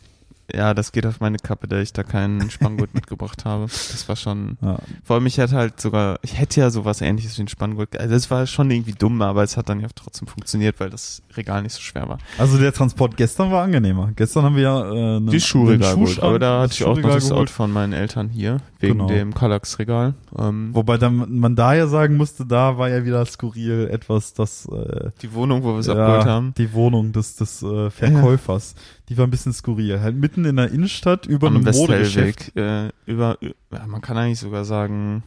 Speaker 2: ja, das geht auf meine Kappe, da ich da keinen (laughs) Spanngurt mitgebracht habe. Das war schon,
Speaker 1: Ja.
Speaker 2: vor allem ich hätte halt sogar, ich hätte ja sowas ähnliches wie ein Spanngurt, also das war schon irgendwie dumm, aber es hat dann ja trotzdem funktioniert, weil das Regal nicht so schwer war.
Speaker 1: Also der Transport gestern war angenehmer. Gestern haben wir ja äh, einen,
Speaker 2: Die Schuhregal
Speaker 1: einen
Speaker 2: aber da hatte ich auch noch das. Auto von meinen Eltern hier, wegen
Speaker 1: Genau.
Speaker 2: dem Kallax-Regal. Ähm,
Speaker 1: Wobei dann, man da ja sagen musste, da war ja wieder skurril etwas, das äh,
Speaker 2: die Wohnung, wo wir es
Speaker 1: ja,
Speaker 2: abgeholt haben.
Speaker 1: die Wohnung des, des äh, Verkäufers, die war ein bisschen skurril. Halt mitten in der Innenstadt über
Speaker 2: Am
Speaker 1: einem Modegeschäft.
Speaker 2: Äh, über, ja, man kann eigentlich sogar sagen,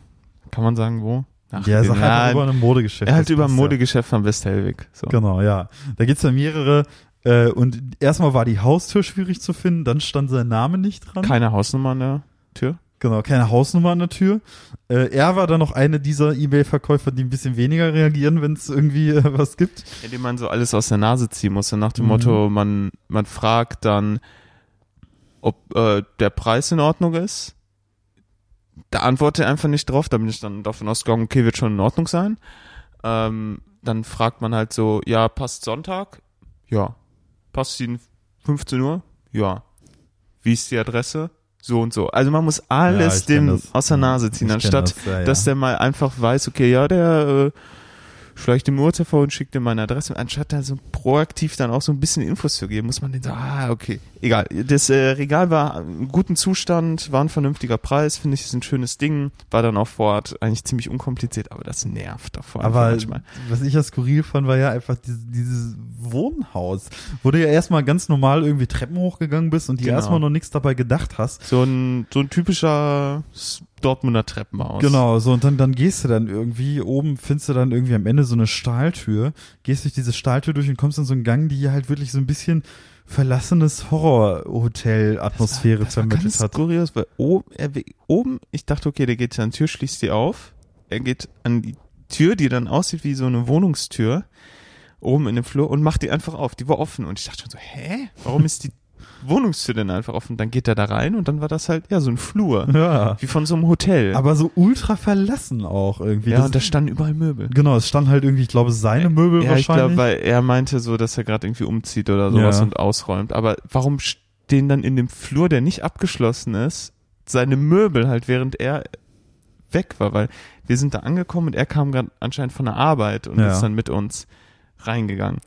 Speaker 2: kann man sagen wo? Ach,
Speaker 1: Ja,
Speaker 2: den-
Speaker 1: sag halt über einem Modegeschäft.
Speaker 2: er halt über ein
Speaker 1: ja.
Speaker 2: Modegeschäft am Westhellweg. So.
Speaker 1: Genau, ja. Da gibt's ja mehrere. Äh, und erstmal war die Haustür schwierig zu finden, dann stand sein Name nicht dran.
Speaker 2: Keine Hausnummer an der Tür.
Speaker 1: Genau, keine Hausnummer an der Tür. Äh, er war dann noch eine dieser Ebay-Verkäufer, die ein bisschen weniger reagieren, wenn es irgendwie äh, was gibt.
Speaker 2: Ja, dem man so alles aus der Nase ziehen muss. So nach dem
Speaker 1: Mhm.
Speaker 2: Motto, man, man fragt dann, ob äh, der Preis in Ordnung ist. Da antwortet er einfach nicht drauf. Da bin ich dann davon ausgegangen, okay, wird schon in Ordnung sein. Ähm, dann fragt man halt so, ja, passt Sonntag? Ja. Passt Ihnen 15 Uhr? Ja. Wie ist die Adresse? So und so. Also man muss
Speaker 1: Ja,
Speaker 2: alles
Speaker 1: kenn
Speaker 2: dem aus der Nase ziehen,
Speaker 1: Ich
Speaker 2: anstatt
Speaker 1: das, ja, ja.
Speaker 2: dass der mal einfach weiß, okay, ja, der äh, schleicht ihm Uhrzeit vor und schickt ihm meine Adresse. Anstatt da so proaktiv dann auch so ein bisschen Infos zu geben, muss man den so, ah, okay. Egal. Das äh, Regal war im guten Zustand, war ein vernünftiger Preis, finde ich, ist ein schönes Ding. War dann auch vor Ort eigentlich ziemlich unkompliziert, aber das nervt davor
Speaker 1: Aber
Speaker 2: manchmal.
Speaker 1: was ich ja skurril fand, war ja einfach dieses, dieses Wohnhaus, wo du ja erstmal ganz normal irgendwie Treppen hochgegangen bist und dir
Speaker 2: Genau.
Speaker 1: erstmal noch nichts dabei gedacht hast.
Speaker 2: So ein, so ein typischer Dortmunder Treppenhaus.
Speaker 1: Genau, so und dann, dann gehst du dann irgendwie, oben findest du dann irgendwie am Ende so eine Stahltür, gehst durch diese Stahltür durch und kommst in so einen Gang, die halt wirklich so ein bisschen verlassenes Horrorhotel-Atmosphäre
Speaker 2: Das war
Speaker 1: vermittelt
Speaker 2: ganz
Speaker 1: hat.
Speaker 2: kurios, weil oben, er, oben, ich dachte, okay, der geht an die Tür, schließt die auf. Er geht an die Tür, die dann aussieht wie so eine Wohnungstür, oben in dem Flur und macht die einfach auf. Die war offen und ich dachte schon so, hä? Warum ist die Wohnungstür denn einfach offen? Dann geht er da rein und dann war das halt, ja, so ein Flur.
Speaker 1: Ja.
Speaker 2: Wie von so einem Hotel.
Speaker 1: Aber so ultra verlassen auch irgendwie.
Speaker 2: ja,
Speaker 1: Das-
Speaker 2: und da standen überall Möbel.
Speaker 1: genau, es stand halt irgendwie, ich glaube, seine Möbel
Speaker 2: Ja, ich
Speaker 1: wahrscheinlich.
Speaker 2: glaube, weil er meinte so, dass er gerade irgendwie umzieht oder sowas
Speaker 1: Ja.
Speaker 2: und ausräumt. Aber warum stehen dann in dem Flur, der nicht abgeschlossen ist, seine Möbel halt, während er weg war? Weil wir sind da angekommen und er kam gerade anscheinend von der Arbeit und
Speaker 1: Ja.
Speaker 2: ist dann mit uns reingegangen.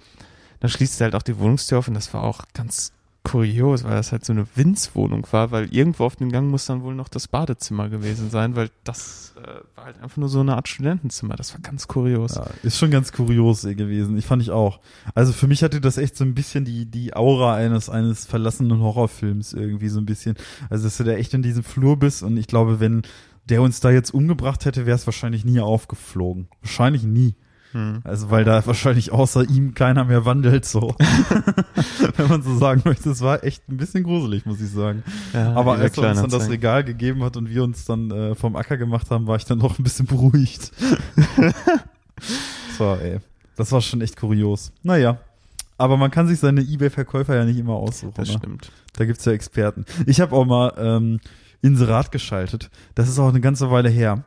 Speaker 2: Dann schließt er halt auch die Wohnungstür auf und das war auch ganz kurios, weil das halt so eine Winzwohnung war, weil irgendwo auf dem Gang muss dann wohl noch das Badezimmer gewesen sein, weil das äh, war halt einfach nur so eine Art Studentenzimmer. Das war ganz kurios.
Speaker 1: Ja, ist schon ganz kurios eh gewesen. Ich fand ich auch. Also für mich hatte das echt so ein bisschen die, die Aura eines, eines verlassenen Horrorfilms irgendwie so ein bisschen. Also dass du da echt in diesem Flur bist und ich glaube, wenn der uns da jetzt umgebracht hätte, wäre es wahrscheinlich nie aufgeflogen. Wahrscheinlich nie.
Speaker 2: Hm.
Speaker 1: Also weil da wahrscheinlich außer ihm keiner mehr wandelt so. (laughs) Wenn man so sagen möchte, es war echt ein bisschen gruselig, muss ich sagen.
Speaker 2: Ja,
Speaker 1: Aber als er uns dann das. Regal gegeben hat und wir uns dann äh, vom Acker gemacht haben, war ich dann noch ein bisschen beruhigt. (laughs) so, ey. Das war schon echt kurios. Naja. Aber man kann sich seine Ebay-Verkäufer ja nicht immer aussuchen.
Speaker 2: Das
Speaker 1: ne?
Speaker 2: stimmt.
Speaker 1: Da gibt's ja Experten. Ich habe auch mal ähm, Inserat geschaltet. Das ist auch eine ganze Weile her.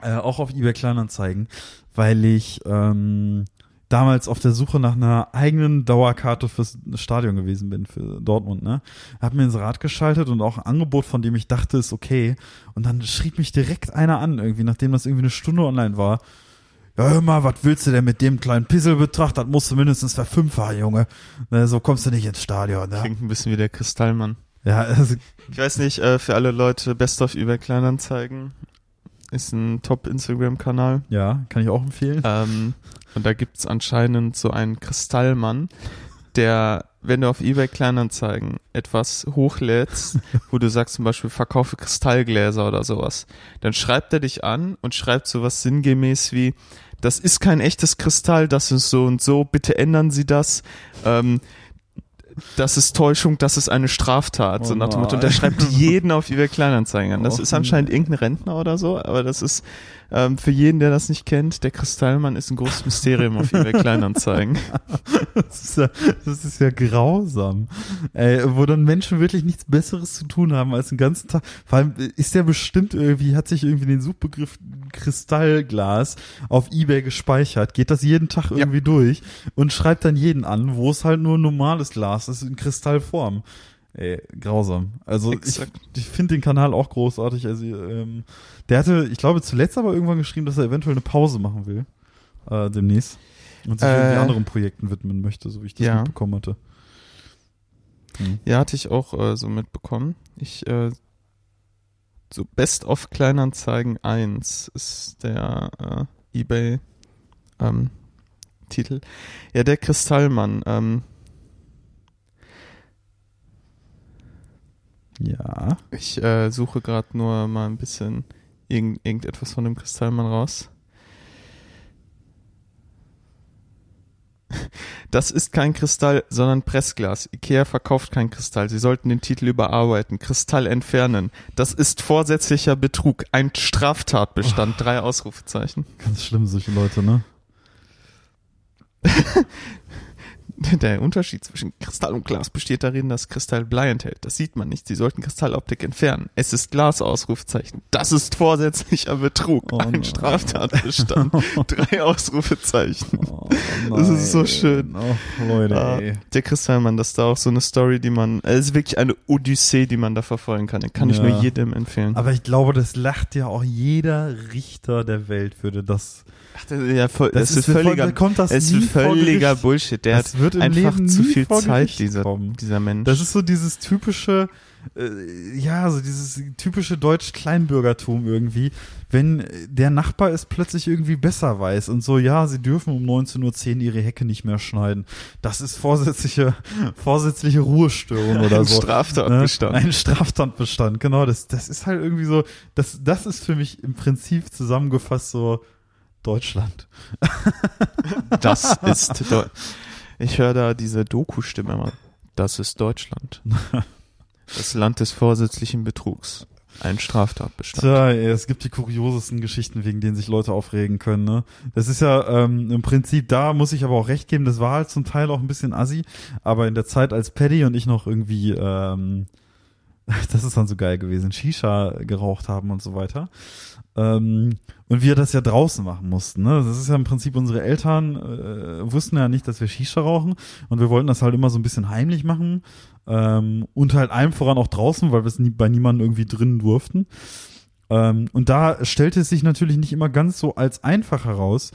Speaker 1: Äh, auch auf eBay Kleinanzeigen, weil ich ähm, damals auf der Suche nach einer eigenen Dauerkarte fürs Stadion gewesen bin, für Dortmund, ne? Hab mir Inserat geschaltet und auch ein Angebot, von dem ich dachte, ist okay. Und dann schrieb mich direkt einer an, irgendwie, nachdem das irgendwie eine Stunde online war. Ja, hör mal, was willst du denn mit dem kleinen Pisselbetrag? Das musst du mindestens verfünffachen, Junge. Ne, so kommst du nicht ins Stadion, ne?
Speaker 2: Klingt ein bisschen wie der Kristallmann.
Speaker 1: Ja, also,
Speaker 2: Ich weiß nicht, äh, für alle Leute, Best of eBay Kleinanzeigen ist ein Top-Instagram-Kanal.
Speaker 1: ja, kann ich auch empfehlen.
Speaker 2: Ähm, und da gibt's anscheinend so einen Kristallmann, der, wenn du auf eBay Kleinanzeigen etwas hochlädst, wo du sagst zum Beispiel, verkaufe Kristallgläser oder sowas, dann schreibt er dich an und schreibt sowas sinngemäß wie, das ist kein echtes Kristall, das ist so und so, bitte ändern Sie das. Ähm, das ist Täuschung, das ist eine Straftat. so
Speaker 1: Oh
Speaker 2: nach dem Motto. Und der schreibt jeden auf eBay Kleinanzeigen an. Das
Speaker 1: Och
Speaker 2: ist anscheinend irgendein Rentner oder so, aber das ist ähm, für jeden, der das nicht kennt, der Kristallmann ist ein großes Mysterium auf eBay Kleinanzeigen. (laughs)
Speaker 1: Das ist ja, das ist ja grausam. Ey, wo dann Menschen wirklich nichts Besseres zu tun haben als den ganzen Tag. Vor allem ist der bestimmt irgendwie, hat sich irgendwie den Suchbegriff Kristallglas auf Ebay gespeichert, geht das jeden Tag irgendwie durch und schreibt dann jeden an, wo es halt nur normales Glas ist in Kristallform. Ey, grausam. Also ich,
Speaker 2: Exakt.
Speaker 1: ich finde den Kanal auch großartig. Also ähm, der hatte, ich glaube, zuletzt aber irgendwann geschrieben, dass er eventuell eine Pause machen will. Äh, demnächst. Und sich
Speaker 2: Äh,
Speaker 1: irgendwie anderen Projekten widmen möchte, so wie ich das
Speaker 2: ja.
Speaker 1: mitbekommen hatte.
Speaker 2: Ja, hatte ich auch äh, so mitbekommen. Ich, äh, so Best of Kleinanzeigen 1 ist der äh, eBay ähm, Titel. Ja, der Kristallmann. Ähm,
Speaker 1: Ja.
Speaker 2: ich äh, suche gerade nur mal ein bisschen irgend, irgendetwas von dem Kristallmann raus. (laughs) Das ist kein Kristall, sondern Pressglas. Ikea verkauft kein Kristall. Sie sollten den Titel überarbeiten. Kristall entfernen. Das ist vorsätzlicher Betrug. Ein Straftatbestand. Drei Ausrufezeichen.
Speaker 1: Ganz schlimm, solche Leute, ne? (laughs) (laughs)
Speaker 2: Der Unterschied zwischen Kristall und Glas besteht darin, dass Kristall Blei enthält. Das sieht man nicht. Sie sollten Kristalloptik entfernen. Es ist Glas, Ausrufezeichen. Das ist vorsätzlicher Betrug.
Speaker 1: Oh
Speaker 2: Ein. Straftatbestand. (laughs) Drei Ausrufezeichen.
Speaker 1: Oh, (laughs)
Speaker 2: Das ist so schön.
Speaker 1: Oh, Leute, ey.
Speaker 2: der Kristallmann, das ist da auch so eine Story, die man, es ist wirklich eine Odyssee, die man da verfolgen kann. Den kann ich
Speaker 1: Ja.
Speaker 2: nur jedem empfehlen.
Speaker 1: Aber ich glaube, das lacht ja auch jeder Richter der Welt, würde das.
Speaker 2: Ach, das ist ja voll,
Speaker 1: Das
Speaker 2: das, ist
Speaker 1: ist-
Speaker 2: völliger,
Speaker 1: da kommt das
Speaker 2: es ist völliger. Bullshit. Der
Speaker 1: Das
Speaker 2: hat
Speaker 1: wird im
Speaker 2: einfach
Speaker 1: Leben
Speaker 2: zu viel Zeit, dieser,
Speaker 1: kommen.
Speaker 2: dieser Mensch.
Speaker 1: Das ist so dieses typische, äh, ja, so dieses typische deutsch-Kleinbürgertum irgendwie, wenn der Nachbar es plötzlich irgendwie besser weiß und so, ja, sie dürfen um 19.10 Uhr ihre Hecke nicht mehr schneiden. Das ist vorsätzliche, (laughs) vorsätzliche Ruhestörung (laughs) oder
Speaker 2: ein
Speaker 1: so.
Speaker 2: Straftatbestand.
Speaker 1: Ne? Ein Straftatbestand, genau. Das, das ist halt irgendwie so, das, das ist für mich im Prinzip zusammengefasst so Deutschland.
Speaker 2: Das ist (laughs) Deu Ich höre da diese Doku-Stimme immer. Das ist Deutschland. (laughs) Das Land des vorsätzlichen Betrugs. Ein Straftatbestand.
Speaker 1: Tja, es gibt die kuriosesten Geschichten, wegen denen sich Leute aufregen können. Ne? Das ist ja ähm, im Prinzip, da muss ich aber auch recht geben, das war halt zum Teil auch ein bisschen assi, aber in der Zeit, als Paddy und ich noch irgendwie, ähm, (laughs) das ist dann so geil gewesen, Shisha geraucht haben und so weiter. Ähm, und wir das ja draußen machen mussten. Ne? Das ist ja im Prinzip, unsere Eltern äh, wussten ja nicht, dass wir Shisha rauchen und wir wollten das halt immer so ein bisschen heimlich machen ähm, und halt allem voran auch draußen, weil wir es nie, bei niemandem irgendwie drinnen durften. Ähm, und da stellte es sich natürlich nicht immer ganz so als einfach heraus,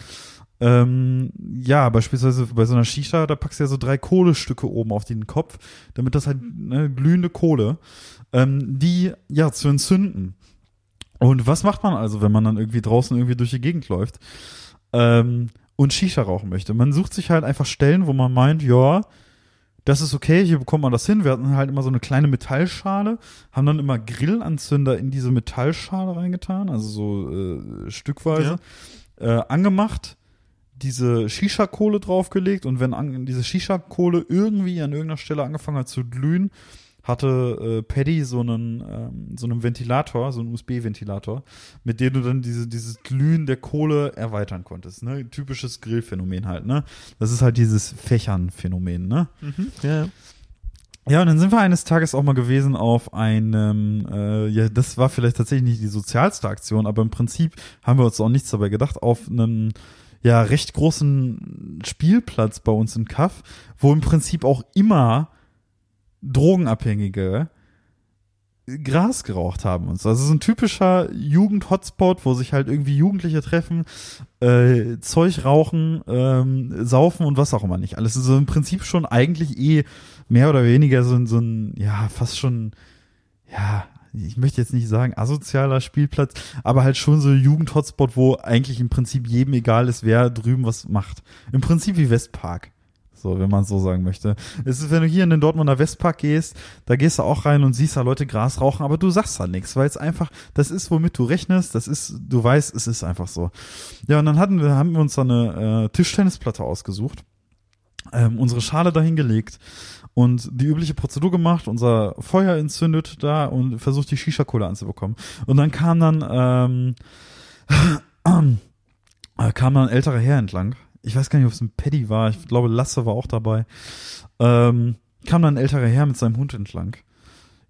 Speaker 1: Ähm, ja, beispielsweise bei so einer Shisha, da packst du ja so drei Kohlestücke oben auf den Kopf, damit das halt ne, glühende Kohle, ähm, die ja zu entzünden. Und was macht man also, wenn man dann irgendwie draußen irgendwie durch die Gegend läuft ähm, und Shisha rauchen möchte? Man sucht sich halt einfach Stellen, wo man meint, ja, das ist okay, hier bekommt man das hin. Wir hatten halt immer so eine kleine Metallschale, haben dann immer Grillanzünder in diese Metallschale reingetan, also so äh, stückweise, äh, angemacht, diese Shisha-Kohle draufgelegt und wenn an, diese Shisha-Kohle irgendwie an irgendeiner Stelle angefangen hat zu glühen, hatte äh, Paddy so einen, ähm, so einen Ventilator, so einen USB-Ventilator, mit dem du dann diese, dieses Glühen der Kohle erweitern konntest. Ne? Typisches Grillphänomen halt, ne? Das ist halt dieses Fächern-Phänomen, ne?
Speaker 2: Ja.
Speaker 1: Ja, und dann sind wir eines Tages auch mal gewesen auf einem, äh, ja, das war vielleicht tatsächlich nicht die sozialste Aktion, aber im Prinzip haben wir uns auch nichts dabei gedacht, auf einem ja recht großen Spielplatz bei uns in Kaff, wo im Prinzip auch immer Drogenabhängige Gras geraucht haben und so. Also so ein typischer Jugend-Hotspot, wo sich halt irgendwie Jugendliche treffen, äh, Zeug rauchen, ähm, saufen und was auch immer nicht. Alles ist so im Prinzip schon eigentlich eh mehr oder weniger so, so ein, ja, fast schon, ja, ich möchte jetzt nicht sagen asozialer Spielplatz, aber halt schon so Jugend-Hotspot, wo eigentlich im Prinzip jedem egal ist, wer drüben was macht. Im Prinzip wie Westpark. So, wenn man so sagen möchte. Es ist, wenn du hier in den Dortmunder Westpark gehst, da gehst du auch rein und siehst da Leute Gras rauchen, aber du sagst da nichts, weil es einfach, das ist, womit du rechnest, das ist, du weißt, es ist einfach so. Ja, und dann hatten wir, haben wir uns da eine äh, Tischtennisplatte ausgesucht, ähm, unsere Schale dahin gelegt und die übliche Prozedur gemacht, unser Feuer entzündet da und versucht die Shisha-Kohle anzubekommen. Und dann kam dann, ähm, (clears throat) äh, kam dann ein älterer Herr entlang. Ich weiß gar nicht, ob es ein Paddy war. Ich glaube, Lasse war auch dabei. Ähm, kam dann ein älterer Herr mit seinem Hund entlang.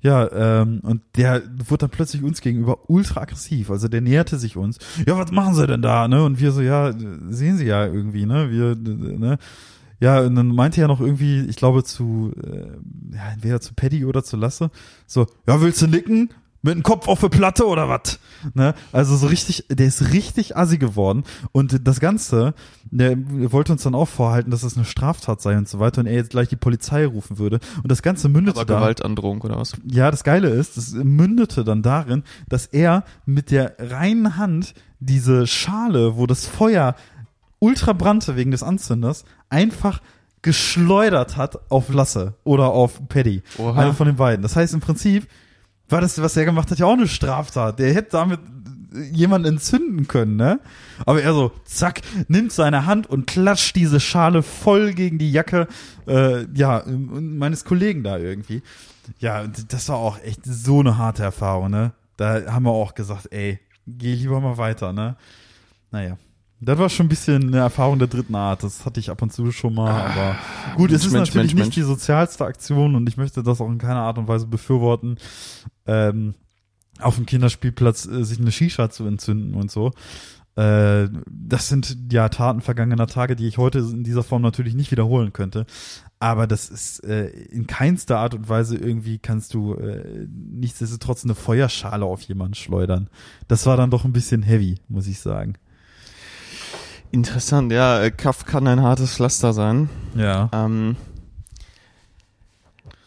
Speaker 1: Ja, ähm, und der wurde dann plötzlich uns gegenüber ultra aggressiv. Also der näherte sich uns. Ja, was machen Sie denn da? Ne? Und wir so, ja, sehen Sie ja irgendwie, ne? Wir, ne? Ja, und dann meinte er noch irgendwie, ich glaube zu, äh, ja, entweder zu Paddy oder zu Lasse, so, ja, willst du nicken? Mit dem Kopf auf der Platte oder was? Ne? Also so richtig, der ist richtig assi geworden. Und das Ganze, der wollte uns dann auch vorhalten, dass das eine Straftat sei und so weiter und er jetzt gleich die Polizei rufen würde. Und das Ganze mündete
Speaker 2: Aber
Speaker 1: dann.
Speaker 2: Gewaltandrohung oder was?
Speaker 1: Ja, das Geile ist, das mündete dann darin, dass er mit der reinen Hand diese Schale, wo das Feuer ultra brannte wegen des Anzünders, einfach geschleudert hat auf Lasse oder auf Paddy. Einer von den beiden. Das heißt im Prinzip, war das, was er gemacht hat, ja auch eine Straftat. Der hätte damit jemanden entzünden können, ne? Aber er so, zack, nimmt seine Hand und klatscht diese Schale voll gegen die Jacke, äh, ja, meines Kollegen da irgendwie. Ja, das war auch echt so eine harte Erfahrung, ne? Da haben wir auch gesagt, ey, geh lieber mal weiter, ne? Naja. Das war schon ein bisschen eine Erfahrung der dritten Art. Das hatte ich ab und zu schon mal, aber gut, es
Speaker 2: Mensch,
Speaker 1: ist
Speaker 2: Mensch,
Speaker 1: natürlich
Speaker 2: Mensch,
Speaker 1: nicht die sozialste Aktion und ich möchte das auch in keiner Art und Weise befürworten, ähm, auf dem Kinderspielplatz äh, sich eine Shisha zu entzünden und so. Äh, das sind ja Taten vergangener Tage, die ich heute in dieser Form natürlich nicht wiederholen könnte. Aber das ist äh, in keinster Art und Weise irgendwie kannst du äh, nichtsdestotrotz eine Feuerschale auf jemanden schleudern. Das war dann doch ein bisschen heavy, muss ich sagen.
Speaker 2: Interessant, ja, äh, Kaff kann ein hartes Pflaster sein.
Speaker 1: Ja.
Speaker 2: Ähm,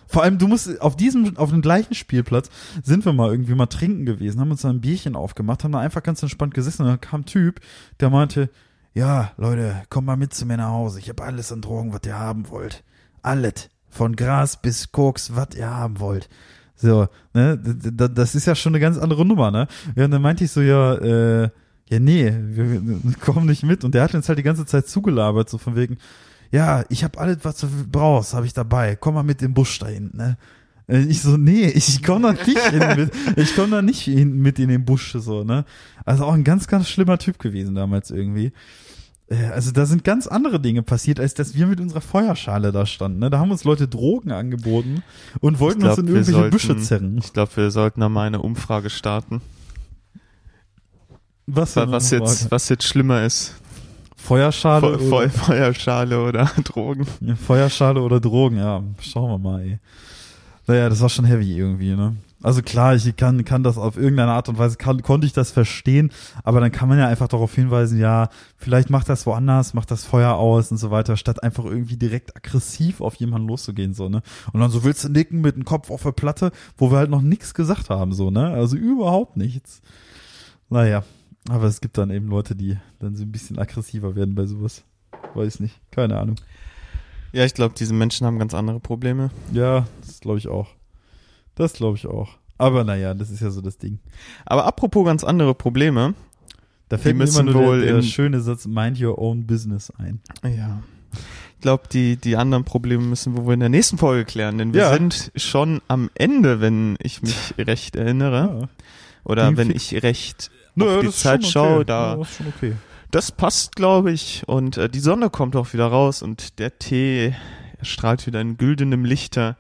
Speaker 1: Vor allem, du musst auf diesem, auf dem gleichen Spielplatz sind wir mal irgendwie mal trinken gewesen, haben uns dann ein Bierchen aufgemacht, haben da einfach ganz entspannt gesessen und dann kam ein Typ, der meinte, ja, Leute, kommt mal mit zu mir nach Hause. Ich habe alles an Drogen, was ihr haben wollt. Alles. Von Gras bis Koks, was ihr haben wollt. So, ne, das ist ja schon eine ganz andere Nummer, ne? Ja, und dann meinte ich so, ja, äh, ja, nee, wir, wir kommen nicht mit. Und der hat uns halt die ganze Zeit zugelabert, so von wegen, ja, ich habe alles, was du brauchst, habe ich dabei. Komm mal mit im Busch da hinten, ne? Äh, Ich so, nee, (laughs) ich komme da nicht hin mit, ich komme da nicht hin mit in den Busch, so, ne? Also auch ein ganz, ganz schlimmer Typ gewesen damals irgendwie. Äh, Also da sind ganz andere Dinge passiert, als dass wir mit unserer Feuerschale da standen. Ne? Da haben uns Leute Drogen angeboten und wollten
Speaker 2: glaub,
Speaker 1: uns in irgendwelche
Speaker 2: sollten-
Speaker 1: Büsche zerren.
Speaker 2: ich glaube, wir sollten da mal eine Umfrage starten,
Speaker 1: Was,
Speaker 2: was jetzt, was jetzt schlimmer ist.
Speaker 1: Feuerschale,
Speaker 2: Fe
Speaker 1: oder,
Speaker 2: Fe Feuerschale oder (laughs) Drogen.
Speaker 1: Feuerschale oder Drogen, ja. Schauen wir mal, ey. Naja, das war schon heavy irgendwie, ne? Also klar, ich kann, kann das auf irgendeine Art und Weise, kann, konnte ich das verstehen, aber dann kann man ja einfach darauf hinweisen, ja, vielleicht macht das woanders, macht das Feuer aus und so weiter, statt einfach irgendwie direkt aggressiv auf jemanden loszugehen, so, ne? Und dann so willst du nicken mit dem Kopf auf der Platte, wo wir halt noch nichts gesagt haben, so, ne? Also überhaupt nichts. Naja, aber es gibt dann eben Leute, die dann so ein bisschen aggressiver werden bei sowas. Weiß nicht, keine Ahnung.
Speaker 2: Ja, ich glaube, diese Menschen haben ganz andere Probleme.
Speaker 1: Ja, das glaube ich auch. Das glaube ich auch. Aber naja, das ist ja so das Ding.
Speaker 2: Aber apropos ganz andere Probleme.
Speaker 1: Da fällt mir immer nur
Speaker 2: wohl
Speaker 1: der, der schöne Satz, mind your own business ein.
Speaker 2: Ja. Ich glaube, die, die anderen Probleme müssen wir wohl in der nächsten Folge klären, denn wir
Speaker 1: Ja.
Speaker 2: sind schon am Ende, wenn ich mich recht erinnere.
Speaker 1: Ja.
Speaker 2: Oder wenn ich recht
Speaker 1: Nö,
Speaker 2: die
Speaker 1: das ist
Speaker 2: Zeit
Speaker 1: schon
Speaker 2: schaue,
Speaker 1: okay.
Speaker 2: da
Speaker 1: Ja, das ist schon okay.
Speaker 2: Das passt, glaube ich. Und äh, die Sonne kommt auch wieder raus und der Tee strahlt wieder in güldenem Lichter.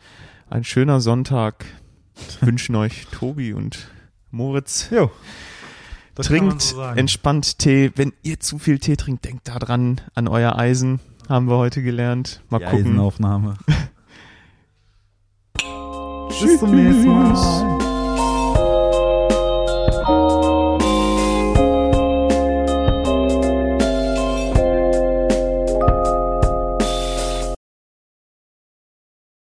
Speaker 2: Ein schöner Sonntag. (laughs) Wünschen euch Tobi und Moritz.
Speaker 1: Jo. Das
Speaker 2: Trinkt
Speaker 1: so
Speaker 2: entspannt Tee. Wenn ihr zu viel Tee trinkt, denkt da dran an euer Eisen. Haben wir heute gelernt. Mal
Speaker 1: Die
Speaker 2: gucken.
Speaker 1: Eisenaufnahme. (laughs) Bis zum nächsten Mal.